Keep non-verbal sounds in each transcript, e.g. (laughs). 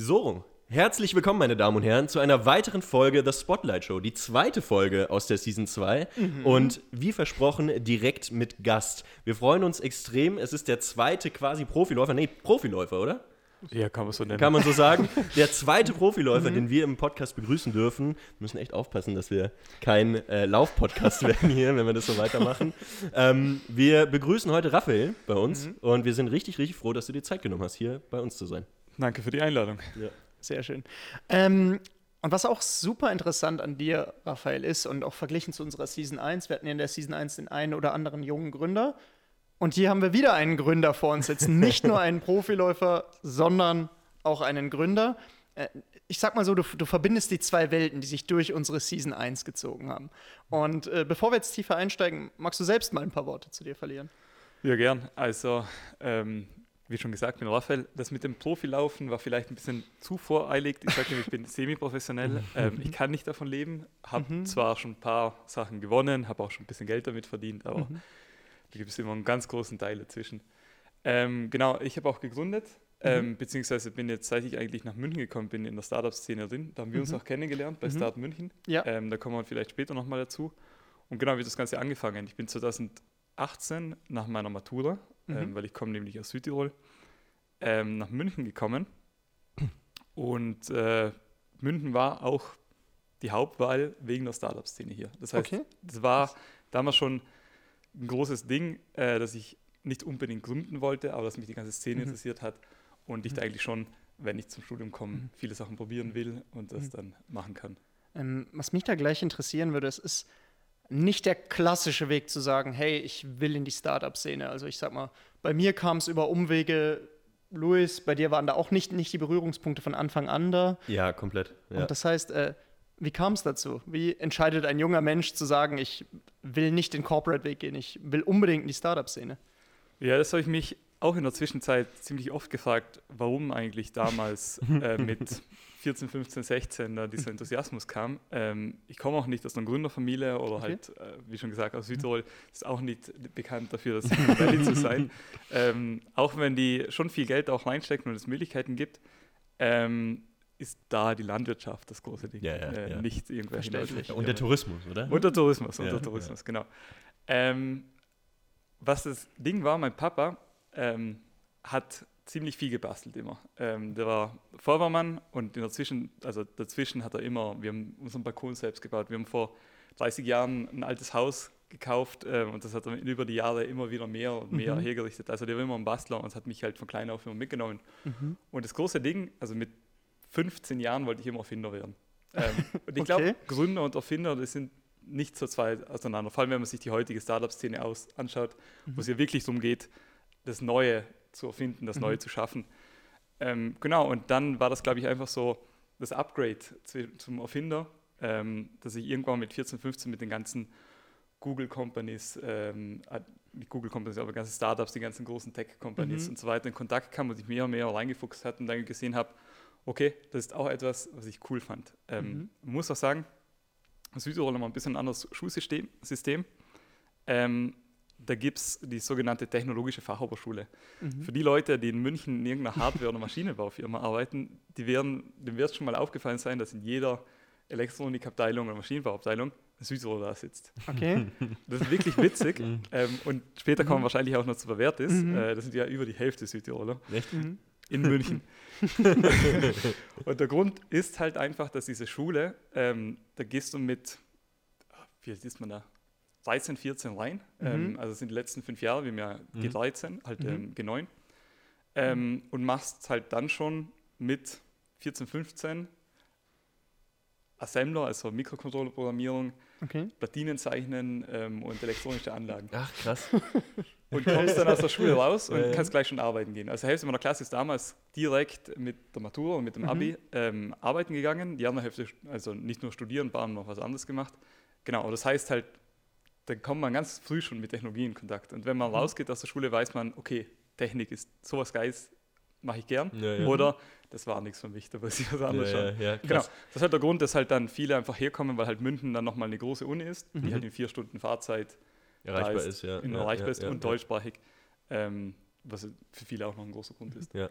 So, herzlich willkommen, meine Damen und Herren, zu einer weiteren Folge The Spotlight Show. Die zweite Folge aus der Season 2. Und wie versprochen, direkt mit Gast. Wir freuen uns extrem. Es ist der zweite quasi Profiläufer. Nee, Profiläufer, oder? Ja, kann man so nennen. Kann man so sagen. (laughs) Der zweite Profiläufer, den wir im Podcast begrüßen dürfen. Wir müssen echt aufpassen, dass wir kein äh, Lauf-Podcast (laughs) werden hier, wenn wir das so weitermachen. Ähm, wir begrüßen heute Raphael bei uns und wir sind richtig, richtig froh, dass du dir Zeit genommen hast, hier bei uns zu sein. Danke für die Einladung. Sehr schön. Ähm, und was auch super interessant an dir, Raphael, ist und auch verglichen zu unserer Season 1, wir hatten ja in der Season 1 den einen oder anderen jungen Gründer. Und hier haben wir wieder einen Gründer vor uns sitzen. (laughs) Nicht nur einen Profiläufer, sondern auch einen Gründer. Äh, Ich sag mal so, du, du verbindest die zwei Welten, die sich durch unsere Season 1 gezogen haben. Und äh, bevor wir jetzt tiefer einsteigen, magst du selbst mal ein paar Worte zu dir verlieren? Ja, gern. Also, ähm, wie schon gesagt, bin Raphael. Das mit dem Profilaufen war vielleicht ein bisschen zu voreilig. Ich sage ich bin (laughs) semi-professionell. Ähm, ich kann nicht davon leben. Habe zwar schon ein paar Sachen gewonnen, habe auch schon ein bisschen Geld damit verdient, aber da gibt es immer einen ganz großen Teil dazwischen. Ähm, genau, ich habe auch gegründet, ähm, beziehungsweise bin jetzt, seit ich eigentlich nach München gekommen bin, in der Startup-Szene drin. Da haben wir uns auch kennengelernt bei Start München. Ja. Ähm, da kommen wir vielleicht später nochmal dazu. Und genau, wie das Ganze angefangen. Ich bin 2018 nach meiner Matura, ähm, weil ich komme nämlich aus Südtirol, ähm, nach München gekommen. Und äh, München war auch die Hauptwahl wegen der Startup-Szene hier. Das heißt, Okay. das war damals schon ein großes Ding, äh, dass ich nicht unbedingt gründen wollte, aber dass mich die ganze Szene interessiert hat und ich da eigentlich schon, wenn ich zum Studium komme, viele Sachen probieren will und das dann machen kann. Ähm, was mich da gleich interessieren würde, es ist nicht der klassische Weg zu sagen, hey, ich will in die Startup-Szene. Also ich sag mal, bei mir kam es über Umwege, Luis, bei dir waren da auch nicht, nicht die Berührungspunkte von Anfang an da. Ja, komplett. Ja. Und das heißt, äh, wie kam es dazu? Wie entscheidet ein junger Mensch zu sagen, ich will nicht den Corporate-Weg gehen, ich will unbedingt in die Startup-Szene? Ja, das habe ich mich auch in der Zwischenzeit ziemlich oft gefragt, warum eigentlich damals (laughs) äh, mit 14, 15, 16 da dieser Enthusiasmus kam. Ähm, ich komme auch nicht aus einer Gründerfamilie oder Okay. halt, äh, wie schon gesagt, aus Südtirol ist auch nicht bekannt dafür, das (laughs) Valley zu sein. Ähm, auch wenn die schon viel Geld auch reinstecken und es Möglichkeiten gibt, ähm, ist da die Landwirtschaft das große Ding. Ja, ja, äh, ja. Nicht irgendwelche und der Tourismus, oder? und der Tourismus, und Ja, der Tourismus, genau. Ähm, was das Ding war, mein Papa ähm, hat ziemlich viel gebastelt immer. Ähm, der war Feuerwehrmann und in dazwischen, also dazwischen hat er immer, wir haben unseren Balkon selbst gebaut. Wir haben vor 30 Jahren ein altes Haus gekauft ähm, und das hat er über die Jahre immer wieder mehr und mehr hergerichtet. Also der war immer ein Bastler und hat mich halt von klein auf immer mitgenommen. Und das große Ding, also mit 15 Jahren wollte ich immer Erfinder werden. Ähm, (laughs) und ich glaube, Okay. Gründer und Erfinder, das sind nicht so zwei auseinander. Vor allem, wenn man sich die heutige Startup-Szene anschaut, wo es ja wirklich darum geht, das Neue zu erfinden, das Neue zu schaffen. Ähm, genau, und dann war das, glaube ich, einfach so das Upgrade zu, zum Erfinder, ähm, dass ich irgendwann mit 14, 15 mit den ganzen Google Companies, ähm, äh, nicht Google Companies, aber ganze Startups, die ganzen großen Tech Companies und so weiter in Kontakt kam und sich mehr und mehr reingefuchst hat und dann gesehen habe, okay, das ist auch etwas, was ich cool fand. Ähm, Man muss auch sagen, Südtirol haben wir ein bisschen ein anderes Schulsystem. System. Ähm, da gibt es die sogenannte Technologische Fachoberschule. Für die Leute, die in München in irgendeiner Hardware- oder Maschinenbaufirma arbeiten, die werden, dem wird schon mal aufgefallen sein, dass in jeder Elektronikabteilung oder Maschinenbauabteilung ein Südtiroler da sitzt. Okay. (laughs) Das ist wirklich witzig. (laughs) ähm, und später kommen wir wahrscheinlich auch noch zu Verwertis. Äh, das sind ja über die Hälfte Südtiroler Echt? in München. (laughs) und der Grund ist halt einfach, dass diese Schule, ähm, da gehst du mit, wie alt ist man da? 13, 14 rein. Ähm, also sind die letzten fünf Jahre, wir haben ja G13, halt ähm, G9. Ähm, Und machst halt dann schon mit 14, 15 Assembler, also Mikrocontroller-Programmierung, Okay. Platinen zeichnen ähm, und elektronische Anlagen. Ach, krass. (laughs) Und kommst dann aus der Schule raus und ja. kannst gleich schon arbeiten gehen. Also die Hälfte meiner Klasse ist damals direkt mit der Matura und mit dem Abi ähm, arbeiten gegangen. Die andere Hälfte, also nicht nur studieren, waren noch was anderes gemacht. Genau, das heißt halt, dann kommt man ganz früh schon mit Technologie in Kontakt. Und wenn man rausgeht aus der Schule, weiß man, okay, Technik ist sowas Geiles, mache ich gern. Ja, ja. Oder das war nichts für mich, da weiß ich was anderes Ja, ja, ja, Genau. Das ist halt der Grund, dass halt dann viele einfach herkommen, weil halt München dann nochmal eine große Uni ist, Mhm. die halt in vier Stunden Fahrzeit Erreichbar da ist, ja. ja, erreichbar ist ja, und deutschsprachig, ähm, was für viele auch noch ein großer Grund ist. Ja.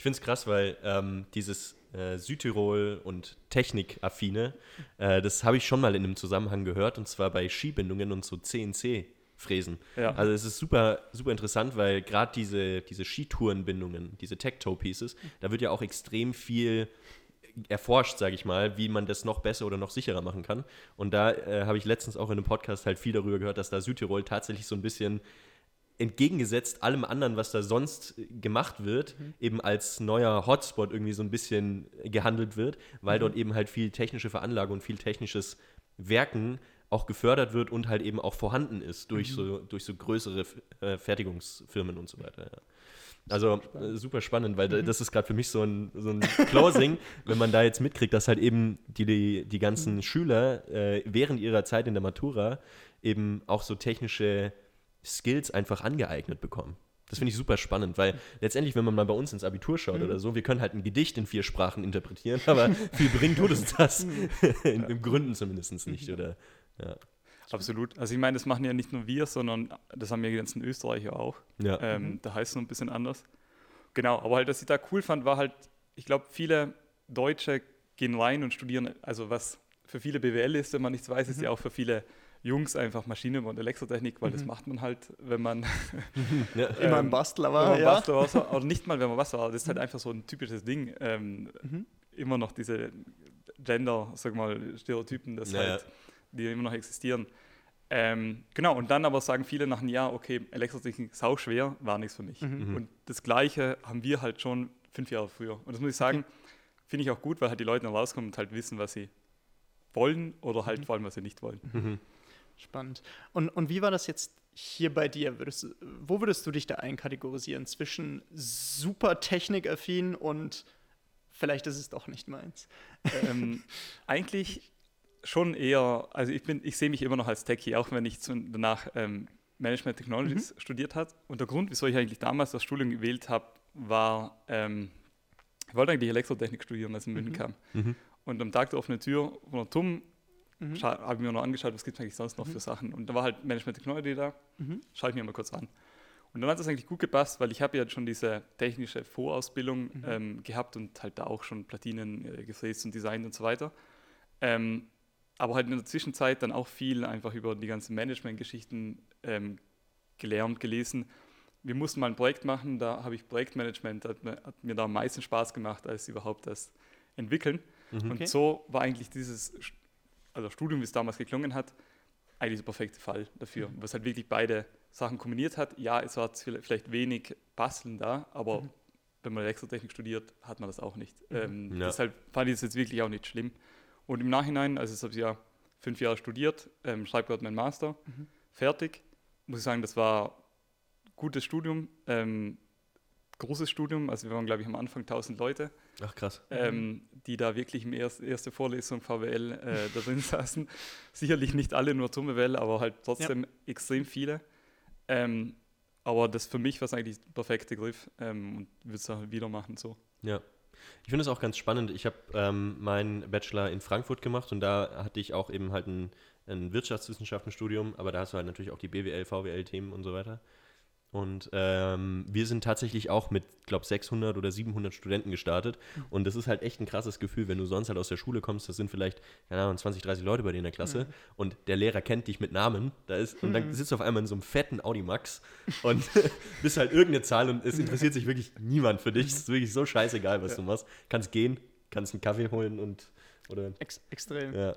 Ich finde es krass, weil ähm, dieses äh, Südtirol und Technikaffine. Äh, das habe ich schon mal in einem Zusammenhang gehört und zwar bei Skibindungen und so CNC-Fräsen. Ja. Also es ist super, super interessant, weil gerade diese, diese Skitourenbindungen, diese Tech-Toe-Pieces, da wird ja auch extrem viel erforscht, sage ich mal, wie man das noch besser oder noch sicherer machen kann. Und da äh, habe ich letztens auch in einem Podcast halt viel darüber gehört, dass da Südtirol tatsächlich so ein bisschen entgegengesetzt allem anderen, was da sonst gemacht wird, eben als neuer Hotspot irgendwie so ein bisschen gehandelt wird, weil dort eben halt viel technische Veranlagung und viel technisches Werken auch gefördert wird und halt eben auch vorhanden ist durch, so, durch so größere äh, Fertigungsfirmen und so weiter. Ja. Also äh, super spannend, weil da- das ist gerade für mich so ein, so ein Closing, (laughs) wenn man da jetzt mitkriegt, dass halt eben die, die, die ganzen Schüler äh, während ihrer Zeit in der Matura eben auch so technische Skills einfach angeeignet bekommen. Das finde ich super spannend, weil letztendlich, wenn man mal bei uns ins Abitur schaut oder so, wir können halt ein Gedicht in vier Sprachen interpretieren, aber (laughs) viel bringt tut es das. (laughs) in, Im Gründen zumindest nicht, oder? Ja. Absolut. Also ich meine, das machen ja nicht nur wir, sondern das haben ja die ganzen Österreicher auch. ja. Ähm, Da heißt es noch ein bisschen anders. Genau, aber halt, was ich da cool fand, war halt, ich glaube, viele Deutsche gehen rein und studieren, also was für viele BWL ist, wenn man nichts weiß, ist ja auch für viele Jungs einfach Maschine- und Elektrotechnik, weil das macht man halt, wenn man (laughs) ja. Immer (laughs) Ähm, ein Bastler war, ja. Bastler war, so- oder nicht mal, wenn man was war. Das ist halt einfach so ein typisches Ding. Ähm, Immer noch diese Gender, sag mal, Stereotypen, das Ja, halt, die immer noch existieren. Ähm, genau, und dann aber sagen viele nach einem Jahr, okay, Elektrotechnik sau schwer, war nichts für mich. Mhm. Und das Gleiche haben wir halt schon fünf Jahre früher. Und das muss ich sagen, finde ich auch gut, weil halt die Leute dann rauskommen und halt wissen, was sie wollen oder halt vor allem, was sie nicht wollen. Mhm. Spannend. Und, und wie war das jetzt hier bei dir? Würdest, wo würdest du dich da einkategorisieren? Zwischen super technikaffin und vielleicht ist es doch nicht meins. ähm, (laughs) eigentlich schon eher, also ich bin, ich sehe mich immer noch als Techie, auch wenn ich zu, danach ähm, Management Technologies studiert habe. Und der Grund, wieso ich eigentlich damals das Studium gewählt habe, war, ähm, ich wollte eigentlich Elektrotechnik studieren, als ich in München kam. Mhm. Und am Tag der offenen Tür von der TUM Mhm. habe ich mir noch angeschaut, was gibt es eigentlich sonst noch für Sachen. Und da war halt Management Technology da, Mhm. schaue ich mir mal kurz an. Und dann hat das eigentlich gut gepasst, weil ich habe ja schon diese technische Vorausbildung Mhm. ähm, gehabt und halt da auch schon Platinen äh, gefräst und designt und so weiter. Ähm, aber halt in der Zwischenzeit dann auch viel einfach über die ganzen Management-Geschichten ähm, gelernt, gelesen. Wir mussten mal ein Projekt machen, da habe ich Projektmanagement, hat mir, hat mir da am meisten Spaß gemacht, als überhaupt das entwickeln. Und Okay. so war eigentlich dieses also Studium, wie es damals geklungen hat, eigentlich der perfekte Fall dafür, was halt wirklich beide Sachen kombiniert hat. Ja, es war vielleicht wenig Basteln da, aber wenn man Elektrotechnik studiert, hat man das auch nicht. Ähm, Ja. Deshalb fand ich es jetzt wirklich auch nicht schlimm. Und im Nachhinein, also ich habe ja fünf Jahre studiert, ähm, schreibe gerade meinen Master, fertig, muss ich sagen, das war gutes Studium, ähm, großes Studium, also wir waren, glaube ich, am Anfang 1000 Leute Ach krass. ähm, die da wirklich im erst, erste Vorlesung VWL äh, da drin (laughs) saßen. Sicherlich nicht alle nur zum VWL, aber halt trotzdem extrem viele. Ähm, aber das für mich war es eigentlich der perfekte Griff ähm, und würde es auch wieder machen so. Ja. Ich finde es auch ganz spannend. Ich habe ähm, meinen Bachelor in Frankfurt gemacht und da hatte ich auch eben halt ein, ein Wirtschaftswissenschaftenstudium, aber da hast du halt natürlich auch die BWL, VWL-Themen und so weiter. Und ähm, wir sind tatsächlich auch mit, glaube 600 oder 700 Studenten gestartet. Und das ist halt echt ein krasses Gefühl, wenn du sonst halt aus der Schule kommst. Das sind vielleicht, keine Ahnung, 20, 30 Leute bei dir in der Klasse. Und der Lehrer kennt dich mit Namen. Da ist, und dann sitzt du auf einmal in so einem fetten Audi Max und (laughs) bist halt irgendeine Zahl und es interessiert sich wirklich niemand für dich. Es ist wirklich so scheißegal, was du machst. Kannst gehen, kannst einen Kaffee holen und, oder, Ex extrem. ja.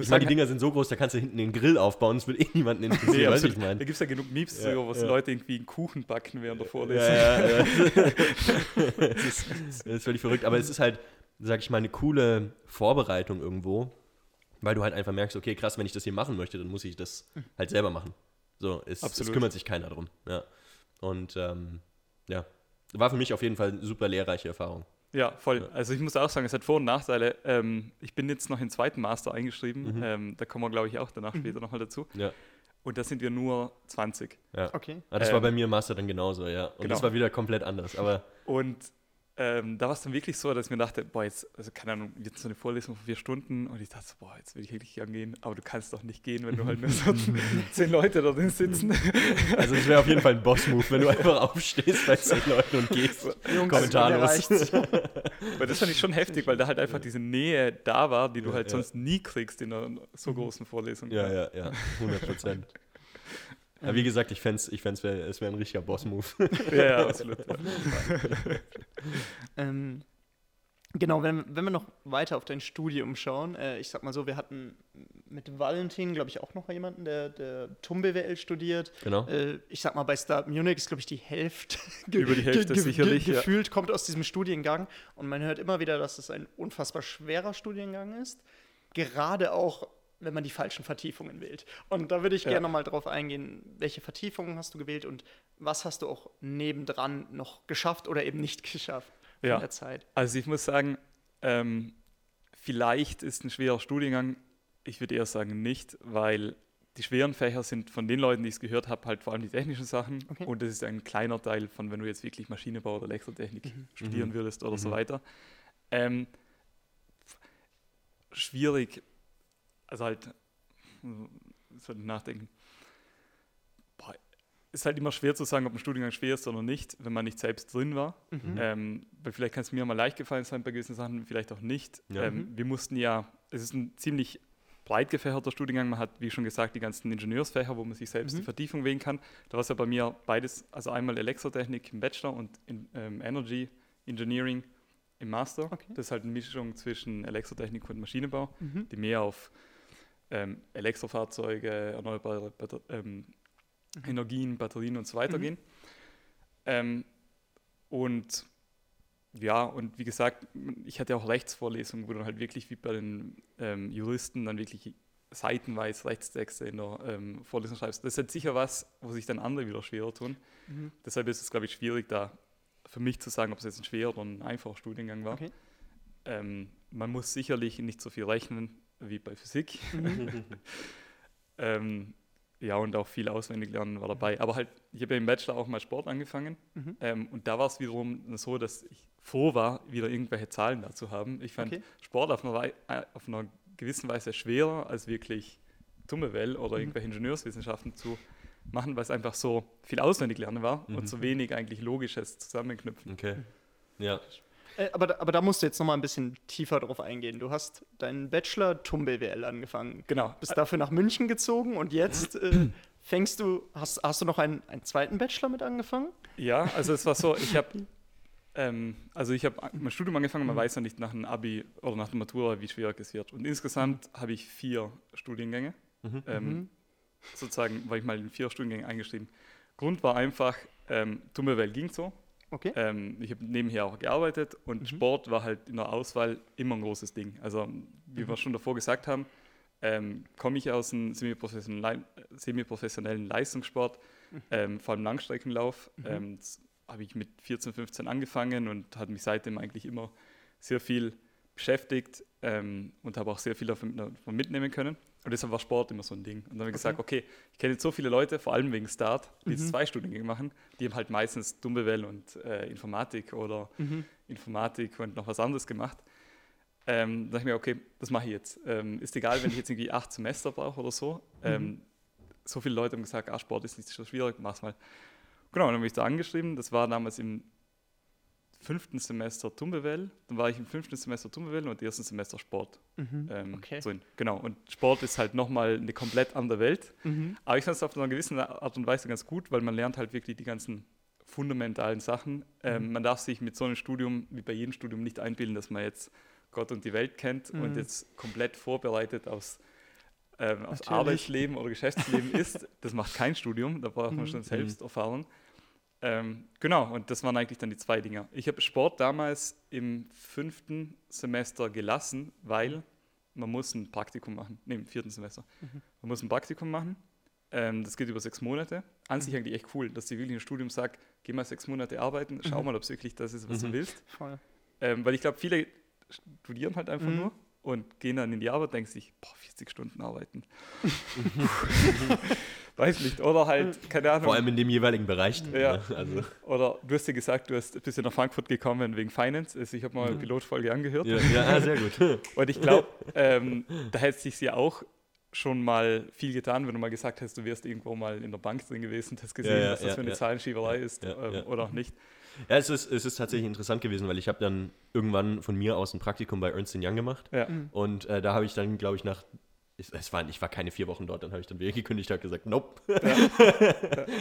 Ich meine, die Dinger sind so groß, da kannst du hinten den Grill aufbauen. Das wird eh niemanden interessieren, nee, weißt du, ich da meine. gibt es ja genug Memes Ja, wo ja. Leute irgendwie einen Kuchen backen während der Vorlesung. Ja, ja, (laughs) (laughs) das, ist, das ist völlig verrückt. Aber es ist halt, sag ich mal, eine coole Vorbereitung irgendwo, weil du halt einfach merkst, okay, krass, wenn ich das hier machen möchte, dann muss ich das halt selber machen. So, es, es kümmert sich keiner drum. Ja. Und ähm, ja, war für mich auf jeden Fall eine super lehrreiche Erfahrung. Ja, voll. Ja. Also ich muss auch sagen, es hat Vor- und Nachteile. Ähm, ich bin jetzt noch im zweiten Master eingeschrieben. Mhm. Ähm, da kommen wir, glaube ich, auch danach später nochmal dazu. Ja. Und da sind wir nur 20. ja. Okay. Ah, das war Ähm, bei mir im Master dann genauso, ja. Und genau. das war wieder komplett anders. Aber Und ähm, da war es dann wirklich so, dass ich mir dachte, boah, jetzt, also keine Ahnung, jetzt so eine Vorlesung von vier Stunden und ich dachte, so, boah, jetzt will ich wirklich gern gehen, aber du kannst doch nicht gehen, wenn du halt nur so (laughs) zehn Leute da drin sitzen. Also es wäre auf jeden Fall ein Boss-Move, wenn du einfach aufstehst bei zehn Leuten und gehst. Jungs, Kommentarlos. Weil das fand ich schon heftig, weil da halt einfach diese Nähe da war, die du Ja, halt ja. sonst nie kriegst in einer so großen Vorlesung. Ja, ja, ja, 100 Prozent. (laughs) Aber wie gesagt, ich fände es, ich fänd's wär, es wäre ein richtiger Boss-Move. ja, ja (laughs) absolut. Ja. Ähm, genau, wenn, wenn wir noch weiter auf dein Studium schauen, äh, ich sag mal so, wir hatten mit Valentin, glaube ich, auch noch jemanden, der, der TUM-BWL studiert. Genau. Äh, ich sag mal, bei Start Munich ist, glaube ich, die Hälfte. (laughs) ge- Über die Hälfte ge- ge- sicherlich, ja. Gefühlt kommt aus diesem Studiengang. Und man hört immer wieder, dass es ein unfassbar schwerer Studiengang ist. Gerade auch, wenn man die falschen Vertiefungen wählt. Und da würde ich Ja. gerne mal drauf eingehen, welche Vertiefungen hast du gewählt und was hast du auch nebendran noch geschafft oder eben nicht (laughs) geschafft Ja. der Zeit? Also ich muss sagen, ähm, vielleicht ist ein schwerer Studiengang. Ich würde eher sagen nicht, weil die schweren Fächer sind von den Leuten, die ich es gehört habe, halt vor allem die technischen Sachen. Okay. Und das ist ein kleiner Teil von, wenn du jetzt wirklich Maschinenbau oder Elektrotechnik studieren Mhm. würdest oder so Mhm. weiter. Ähm, schwierig, also halt, hm, sollte ich nachdenken. Boah, ist halt immer schwer zu sagen, ob ein Studiengang schwer ist oder nicht, wenn man nicht selbst drin war. Mhm. Ähm, weil vielleicht kann es mir mal leicht gefallen sein bei gewissen Sachen, vielleicht auch nicht. Ja. Ähm, wir mussten ja, es ist ein ziemlich breit gefächerter Studiengang. Man hat, wie schon gesagt, die ganzen Ingenieursfächer, wo man sich selbst Mhm. die Vertiefung wählen kann. Da war es ja bei mir beides, also einmal Elektrotechnik im Bachelor und in, ähm, Energy Engineering im Master. Okay. Das ist halt eine Mischung zwischen Elektrotechnik und Maschinenbau, Mhm. die mehr auf ähm, Elektrofahrzeuge, erneuerbare Batter ähm. Energien, Batterien und so weiter Mhm. gehen. Ähm, und ja, und wie gesagt, ich hatte auch Rechtsvorlesungen, wo dann halt wirklich wie bei den ähm, Juristen dann wirklich seitenweise Rechtstexte in der ähm, Vorlesung schreibst. Das ist halt sicher was, wo sich dann andere wieder schwerer tun. Mhm. Deshalb ist es, glaube ich, schwierig, da für mich zu sagen, ob es jetzt ein schwerer oder ein einfacher Studiengang war. Okay. Ähm, man muss sicherlich nicht so viel rechnen wie bei Physik. Mhm. (laughs) ähm, ja, und auch viel auswendig lernen war dabei. Aber halt, ich habe ja im Bachelor auch mal Sport angefangen. Mhm. Ähm, und da war es wiederum so, dass ich froh war, wieder irgendwelche Zahlen dazu haben. Ich fand Okay. Sport auf einer, Wei- äh, auf einer gewissen Weise schwerer als wirklich Tummelwell oder Mhm. irgendwelche Ingenieurswissenschaften zu machen, weil es einfach so viel auswendig lernen war Mhm. und so wenig eigentlich logisches Zusammenknüpfen. Okay. Ja. Äh, aber, da- aber da musst du jetzt noch mal ein bisschen tiefer drauf eingehen. Du hast deinen Bachelor TUM BWL angefangen. Genau. Bist dafür nach München gezogen und jetzt äh, fängst du, hast, hast du noch einen, einen zweiten Bachelor mit angefangen? Ja, also es war so, ich habe ähm, also ich habe mein Studium angefangen, Mhm. man weiß ja nicht nach dem Abi oder nach der Matura, wie schwierig es wird. Und insgesamt habe ich vier Studiengänge, Mhm. ähm, Mhm. sozusagen, weil ich mal in vier Studiengänge eingeschrieben. Grund war einfach, ähm, Tummelwelt ging so. Okay. Ähm, ich habe nebenher auch gearbeitet und Mhm. Sport war halt in der Auswahl immer ein großes Ding. Also wie Mhm. wir schon davor gesagt haben, ähm, komme ich aus einem semiprofessionellen, semiprofessionellen Leistungssport, Mhm. ähm, vor allem Langstreckenlauf. Mhm. Ähm, das habe ich mit 14, 15 angefangen und hat mich seitdem eigentlich immer sehr viel beschäftigt ähm, und habe auch sehr viel davon mitnehmen können. Und deshalb war Sport immer so ein Ding. Und dann habe ich gesagt, okay, ich kenne jetzt so viele Leute, vor allem wegen Start, die Mhm. zwei Studiengänge machen, die haben halt meistens Dumbbell und äh, Informatik oder Mhm. Informatik und noch was anderes gemacht. Ähm, da dachte ich mir, okay, das mache ich jetzt. Ähm, ist egal, wenn ich jetzt irgendwie acht Semester brauche oder so. Ähm, Mhm. So viele Leute haben gesagt, ah, Sport ist nicht so schwierig, mach's mal. Genau, dann habe ich da angeschrieben. Das war damals im fünften Semester Tumbewell. Dann war ich im fünften Semester Tumbewell und im ersten Semester Sport. Mhm. Ähm, Okay. so in, genau, und Sport ist halt nochmal eine komplett andere Welt. Mhm. Aber ich fand es auf einer gewissen Art und Weise ganz gut, weil man lernt halt wirklich die ganzen fundamentalen Sachen. Ähm, Mhm. man darf sich mit so einem Studium, wie bei jedem Studium, nicht einbilden, dass man jetzt Gott und die Welt kennt und Mhm. jetzt komplett vorbereitet aufs, ähm, Natürlich. Arbeitsleben oder Geschäftsleben ist. Das macht kein Studium, da braucht man Mhm. schon selbst erfahren. Ähm, genau, und das waren eigentlich dann die zwei Dinge. Ich habe Sport damals im fünften Semester gelassen, weil man muss ein Praktikum machen. Nee, im vierten Semester. Mhm. Man muss ein Praktikum machen. Ähm, das geht über sechs Monate. An sich Mhm. eigentlich echt cool, dass sie wirklich im Studium sagt, geh mal sechs Monate arbeiten, schau Mhm. mal, ob es wirklich das ist, was Mhm. du willst. Voll. Ähm, weil ich glaube, viele studieren halt einfach Mhm. nur und gehen dann in die Arbeit, denken sich, boah, 40 Stunden arbeiten. (laughs) Weiß nicht, oder halt, keine Ahnung. Vor allem in dem jeweiligen Bereich. Ja. ne? Also, Oder du hast ja gesagt, du hast, bist ja nach Frankfurt gekommen wegen Finance. Also ich habe mal eine Pilotfolge angehört. ja, ja, ah, sehr gut. (laughs) Und ich glaube, ähm, da hätte sich ja auch schon mal viel getan, wenn du mal gesagt hast, du wärst irgendwo mal in der Bank drin gewesen, hast gesehen, Ja, ja, dass das ja, für eine ja. Zahlenschieberei ist Ja, ähm, ja. oder auch nicht. Ja, es ist, es ist tatsächlich interessant gewesen, weil ich habe dann irgendwann von mir aus ein Praktikum bei Ernst Young gemacht. Ja. Und äh, da habe ich dann, glaube ich, nach. Ich, es waren, ich war keine vier Wochen dort, dann habe ich dann wieder gekündigt und gesagt, nope. (laughs)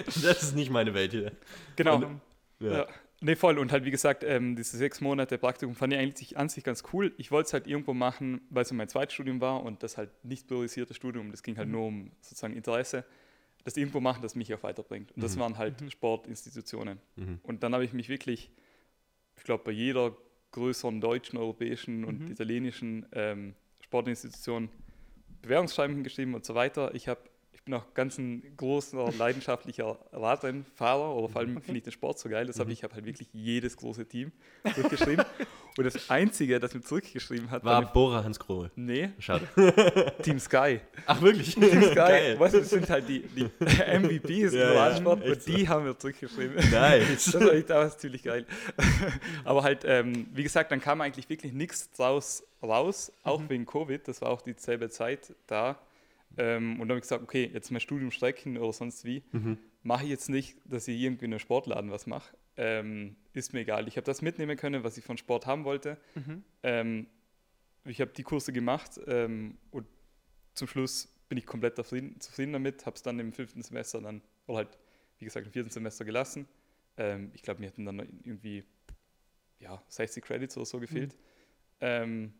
das ist nicht meine Welt hier. Genau. Und- ja. Ja. Nee, voll. Und halt, wie gesagt, ähm, diese sechs Monate Praktikum fand ich eigentlich an sich ganz cool. Ich wollte es halt irgendwo machen, weil es ja mein Zweitstudium war und das halt nicht priorisierte Studium, das ging halt nur um sozusagen Interesse, das irgendwo machen, das mich auch weiterbringt. Und das waren halt Sportinstitutionen. Mhm. Und dann habe ich mich wirklich, ich glaube, bei jeder größeren deutschen, europäischen und italienischen ähm, Sportinstitution Bewerbungsschreiben hingeschrieben und so weiter. Ich, hab, ich bin auch ganz ein großer, leidenschaftlicher Radrennfahrer oder vor allem finde ich den Sport so geil. Deshalb ich habe halt wirklich jedes große Team durchgeschrieben. (laughs) und das Einzige, das mir zurückgeschrieben hat, War eine- Bora Hans Grohe. nee, Schade. (laughs) Team Sky. Ach, wirklich? Team Sky, (laughs) Geil. weißt du, das sind halt die, die MVPs im Ja, ja, Radsport echt und die haben wir zurückgeschrieben. Nice. Das war ich damals ziemlich geil. Aber halt, ähm, wie gesagt, dann kam eigentlich wirklich nichts draus raus, auch wegen Covid. Das war auch dieselbe Zeit da. Ähm, und dann habe ich gesagt, okay, jetzt mein Studium strecken oder sonst wie. Mache ich jetzt nicht, dass ich irgendwie in einem Sportladen was mache. Ähm, ist mir egal. Ich habe das mitnehmen können, was ich von Sport haben wollte. Ähm, ich habe die Kurse gemacht ähm, und zum Schluss bin ich komplett zufrieden, zufrieden damit. Habe es dann im fünften Semester dann, oder halt, wie gesagt, im vierten Semester gelassen. Ähm, ich glaube, mir hätten dann irgendwie ja, 60 Credits oder so gefehlt. Ähm,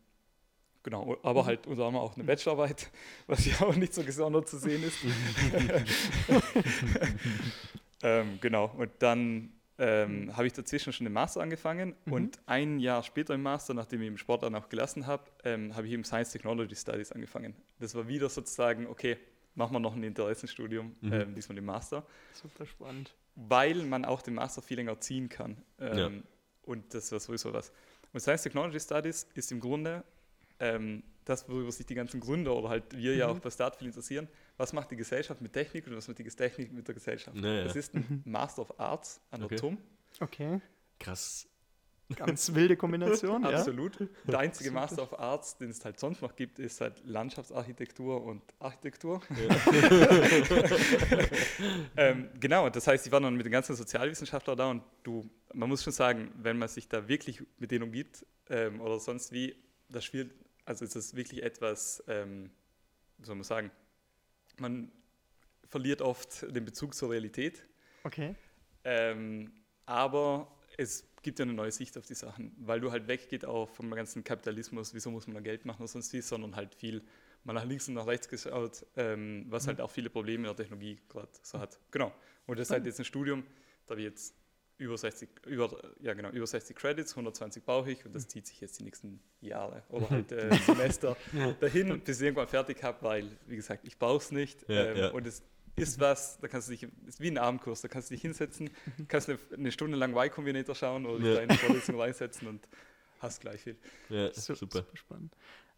genau, aber halt unter anderem auch eine Bachelorarbeit, was ja auch nicht so gesondert zu sehen ist. (laughs) ähm, genau, und dann ähm, habe ich dazwischen schon den Master angefangen und ein Jahr später im Master, nachdem ich im Sport dann auch gelassen habe, ähm, habe ich eben Science Technology Studies angefangen. Das war wieder sozusagen, okay, machen wir noch ein Interessenstudium, ähm, diesmal den Master Super spannend. weil man auch den Master viel länger ziehen kann. Ähm, Ja. Und das war sowieso was. Und Science Technology Studies ist im Grunde ähm, das, worüber sich die ganzen Gründer oder halt wir ja auch bei Start viel interessieren. Was macht die Gesellschaft mit Technik und was macht die Technik mit der Gesellschaft? Ja, ja. Das ist ein Master of Arts an Okay. der TUM. Okay. Krass. Ganz wilde Kombination, ja. Absolut. Der einzige Master of Arts, den es halt sonst noch gibt, ist halt Landschaftsarchitektur und Architektur. (laughs) ähm, genau, das heißt, ich war dann mit den ganzen Sozialwissenschaftlern da und du, man muss schon sagen, wenn man sich da wirklich mit denen umgibt ähm, oder sonst wie, das spielt, also ist das wirklich etwas, ähm, wie soll man sagen, man verliert oft den Bezug zur Realität. Okay. Ähm, aber es gibt ja eine neue Sicht auf die Sachen, weil du halt weggeht auch vom ganzen Kapitalismus, wieso muss man da Geld machen oder sonst wie, sondern halt viel mal nach links und nach rechts geschaut, ähm, was halt auch viele Probleme in der Technologie gerade so hat. Genau. Und das ist halt jetzt ein Studium, da wir jetzt über 60, über, ja genau, über 60 Credits, 120 brauche ich und das zieht sich jetzt die nächsten Jahre oder halt äh, (laughs) Semester dahin, bis ich irgendwann fertig habe, weil, wie gesagt, ich brauche es nicht. Ja, ähm, ja. Und es ist was, da kannst du dich, ist wie ein Abendkurs, da kannst du dich hinsetzen, (laughs) kannst eine, eine Stunde lang Y-Combinator schauen oder dich Ja. da in die Vorlesung (laughs) reinsetzen und hast gleich viel. Ja, Su- super. spannend.